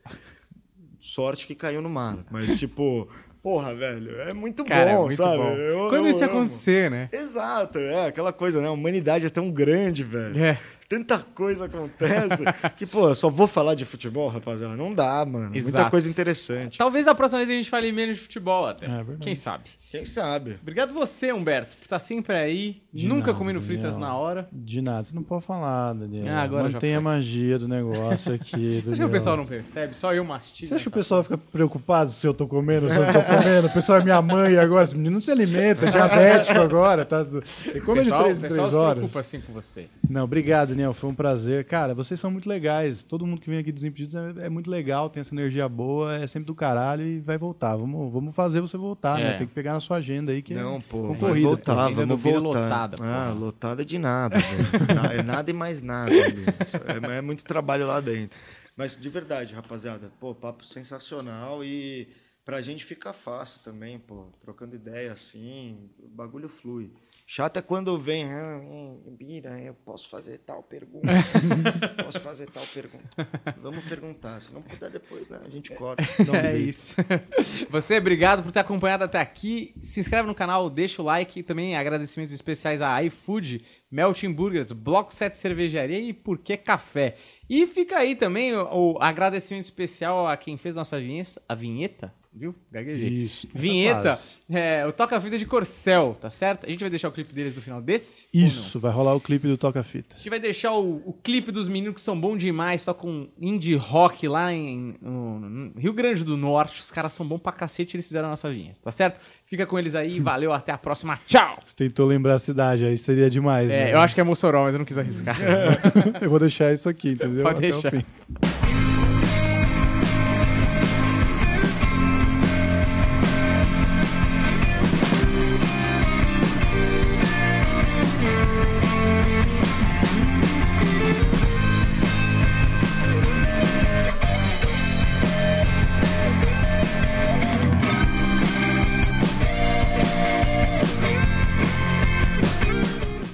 Sorte que caiu no mar. Mas, tipo, porra, velho, é muito Cara, é bom, muito sabe? bom. Eu- Quando eu isso amo. acontecer, né? Exato, é aquela coisa, né? A humanidade é tão grande, velho. É. Tanta coisa acontece que, pô, eu só vou falar de futebol, rapaziada. Não dá, mano. Muita Exato. coisa interessante. Talvez da próxima vez a gente fale menos de futebol até. É verdade. Quem sabe? Quem sabe? Obrigado você, Humberto, por estar sempre aí, De nunca nada, comendo fritas Daniel. na hora. De nada, você não pode falar, Daniel. Ah, agora Mantém a magia do negócio aqui. Acho que o pessoal não percebe, só eu mastigo. Você acha que o pessoal fica preocupado se eu tô comendo, se eu tô comendo? O pessoal é minha mãe agora, esse menino não se alimenta, é diabético agora, tá? Come de pessoal, três em três se horas. preocupa assim com você. Não, obrigado, Daniel. Foi um prazer. Cara, vocês são muito legais. Todo mundo que vem aqui dos Impedidos é, é muito legal, tem essa energia boa, é sempre do caralho e vai voltar. Vamos, vamos fazer você voltar, É. né? Tem que pegar na sua agenda aí que é Não, pô, vai concorrida. voltar, pô. Agenda do vamos voltar. lotada, ah, lotada de nada, É nada e mais nada. É, é muito trabalho lá dentro. Mas de verdade, rapaziada, pô, papo sensacional e pra gente fica fácil também, pô, trocando ideia assim, o bagulho flui. Chato é quando vem, ah, Bira, eu posso fazer tal pergunta. posso fazer tal pergunta. Vamos perguntar, se não puder depois, né, a gente corta. É isso. Você, obrigado por ter acompanhado até aqui. Se inscreve no canal, deixa o like. Também agradecimentos especiais a iFood, Melting Burgers, Bloco 7 Cervejaria e Por que Café. E fica aí também o, o agradecimento especial a quem fez nossa vinheta, a vinheta viu? Gaguejei. Isso. Vinheta, Quase. é, o Toca Fita de Corcel, tá certo? A gente vai deixar o clipe deles no final desse? Isso, vai rolar o clipe do Toca Fita. A gente vai deixar o, o clipe dos meninos que são bons demais, tocam indie rock lá em, no- no Rio Grande do Norte. Os caras são bons pra cacete, eles fizeram a nossa vinheta, tá certo? Fica com eles aí, valeu, até a próxima, tchau! Você tentou lembrar a cidade, aí seria demais, É, né? eu acho que é Mossoró, mas eu não quis arriscar. eu vou deixar isso aqui, entendeu? Pode Até deixar. o fim.